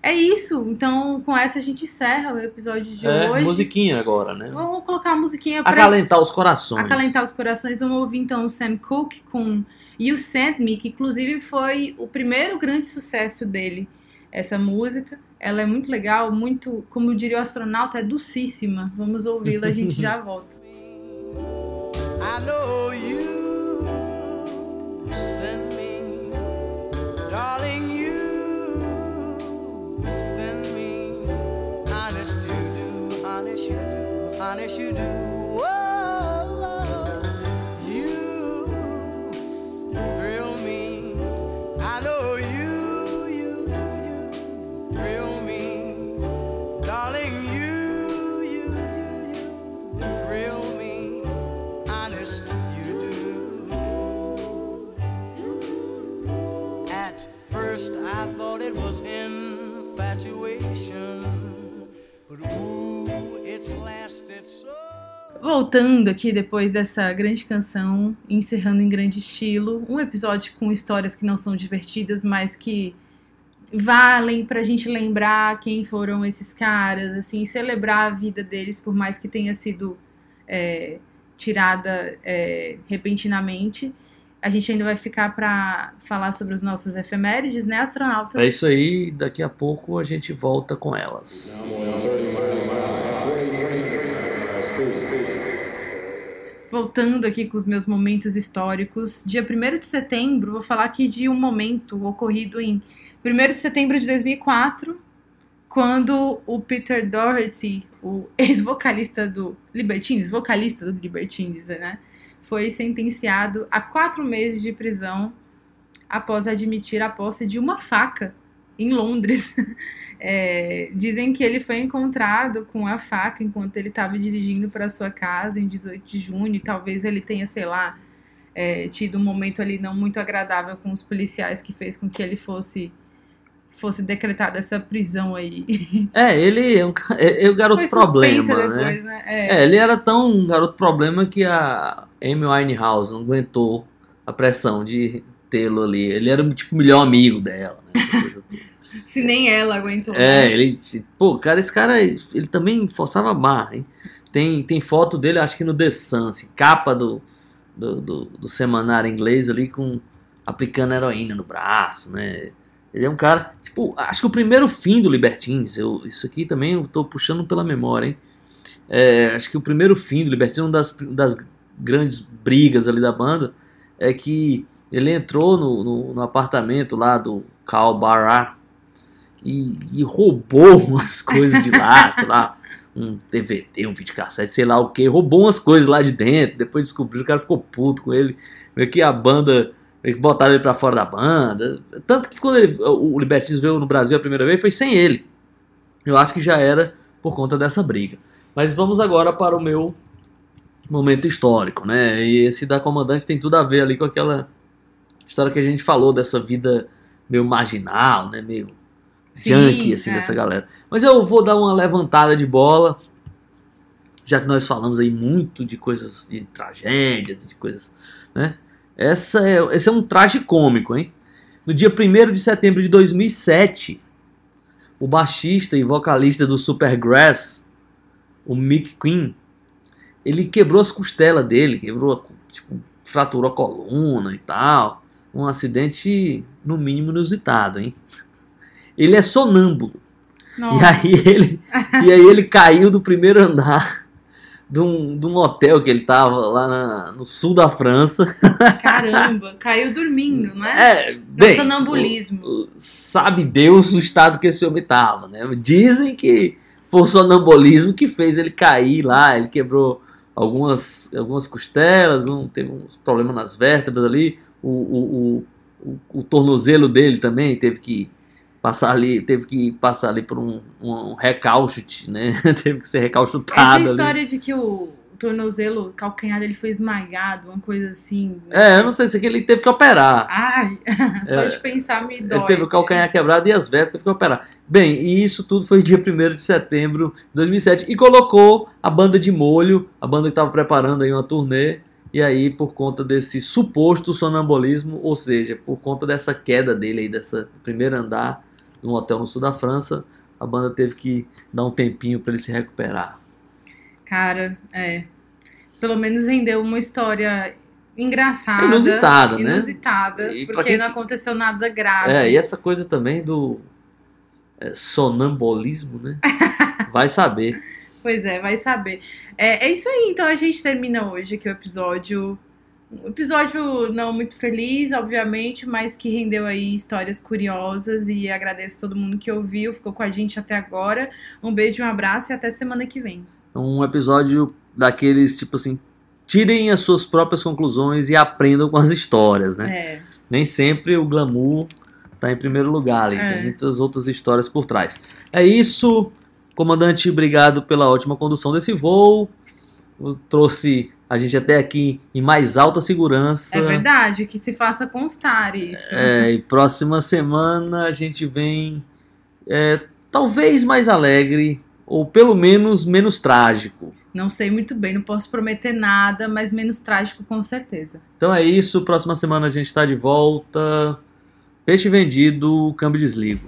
É isso. Então, com essa a gente encerra o episódio de É, hoje. musiquinha agora, né? Vamos colocar a musiquinha pra Acalentar os corações. acalentar os corações. Vamos ouvir então o Sam Cooke com You Sent Me, que inclusive foi o primeiro grande sucesso dele. Essa música, ela é muito legal, muito, como diria o astronauta, é docíssima. Vamos ouvi-la, a gente já [LAUGHS] volta. I know you send me, darling. You send me, honest you do, honest you do, honest you do. Voltando aqui depois dessa grande canção, encerrando em grande estilo, um episódio com histórias que não são divertidas, mas que valem pra gente lembrar quem foram esses caras, assim, celebrar a vida deles, por mais que tenha sido é, tirada é, repentinamente. A gente ainda vai ficar pra falar sobre os nossos efemérides, né, astronauta? É isso aí, daqui a pouco a gente volta com elas. Voltando aqui com os meus momentos históricos, dia 1 de setembro, vou falar aqui de um momento ocorrido em 1 de setembro de 2004, quando o Peter Doherty, o [LAUGHS] ex-vocalista do Libertines, vocalista do Libertines, né, foi sentenciado a quatro meses de prisão após admitir a posse de uma faca em Londres. [LAUGHS] É, dizem que ele foi encontrado com a faca enquanto ele estava dirigindo para sua casa em 18 de junho. Talvez ele tenha, sei lá, é, tido um momento ali não muito agradável com os policiais que fez com que ele fosse fosse decretada essa prisão aí. [LAUGHS] É, ele é, um, é, é o garoto problema, né? depois, né? É. É, ele era tão um garoto problema que a Amy Winehouse não aguentou a pressão de tê-lo ali. Ele era tipo o melhor amigo dela, né? [LAUGHS] Se nem ela aguentou. É, né? ele. Pô, cara, esse cara, ele também forçava a barra, hein? Tem, tem foto dele, acho que no The Sun, assim, capa do, do, do, do semanário inglês ali com aplicando heroína no braço, né? Ele é um cara. Tipo, acho que o primeiro fim do Libertines, eu, isso aqui também eu tô puxando pela memória, hein? É, acho que o primeiro fim do Libertines, uma das, das grandes brigas ali da banda, é que ele entrou no, no, no apartamento lá do Carl Barra e, e roubou [LAUGHS] umas coisas de lá, sei lá, um DVD, um videocassete, sei lá o que, roubou umas coisas lá de dentro, depois descobriu, o cara ficou puto com ele, meio que a banda, que botaram ele pra fora da banda, tanto que quando ele- o Libertines veio no Brasil a primeira vez, foi sem ele, eu acho que já era por conta dessa briga. Mas vamos agora para o meu momento histórico, né, e esse da comandante tem tudo a ver ali com aquela história que a gente falou dessa vida meio marginal, né, meio Sim, junkie, assim, é. dessa galera. Mas eu vou dar uma levantada de bola, já que nós falamos aí muito de coisas, de tragédias, de coisas, né? Essa é, esse é um traje cômico, hein? No dia 1 de setembro de 2007, o baixista e vocalista do Supergrass, o Mick Quinn, ele quebrou as costelas dele, quebrou, tipo, fraturou a coluna e tal. Um acidente, no mínimo, inusitado, hein? Ele é sonâmbulo. E Nossa, aí ele, [LAUGHS] e aí ele caiu do primeiro andar de um, de um hotel que ele tava lá na- no sul da França. caramba, caiu dormindo, né? É, No bem, sonambulismo. o- o- sabe Deus o estado que esse homem tava, né? Dizem que foi o sonambulismo que fez ele cair lá, ele quebrou algumas, algumas costelas, um, teve uns problemas nas vértebras ali, o, o, o, o, tornozelo dele também teve que passar ali, teve que passar ali por um, um, recalchute, né? [LAUGHS] teve que ser recalchutado Essa ali. história de que o tornozelo, calcanhar dele foi esmagado, uma coisa assim. É, eu não sei se é que ele teve que operar. Ai, [LAUGHS] só É. de pensar me dói. Ele teve o calcanhar quebrado e as vértebras teve que operar. Bem, e isso tudo foi dia 1 de setembro de 2007. E colocou a banda de molho, a banda que estava preparando aí uma turnê. E aí, por conta desse suposto sonambulismo, ou seja, por conta dessa queda dele aí, dessa primeiro andar de um hotel no sul da França, a banda teve que dar um tempinho para ele se recuperar. Cara, é. Pelo menos rendeu uma história engraçada. Inusitada, né? Inusitada, porque quem não aconteceu nada grave. É, e essa coisa também do é, sonambulismo, né? [LAUGHS] Vai saber. Pois é, vai saber. É, é isso aí, então a gente termina hoje aqui o episódio. Um episódio não muito feliz, obviamente, mas que rendeu aí histórias curiosas e agradeço todo mundo que ouviu, ficou com a gente até agora. Um beijo, um abraço e até semana que vem. um episódio daqueles, tipo assim, tirem as suas próprias conclusões e aprendam com as histórias, né? É, Nem sempre o glamour tá em primeiro lugar ali, É. tem muitas outras histórias por trás. É isso, comandante, obrigado pela ótima condução desse voo. Trouxe a gente até aqui em mais alta segurança. é verdade, que se faça constar isso. É, e próxima semana a gente vem é, talvez mais alegre, ou pelo menos menos trágico. Não sei muito bem, não posso prometer nada, mas menos trágico com certeza. Então é isso, próxima semana a gente tá de volta. Peixe vendido, câmbio desligo.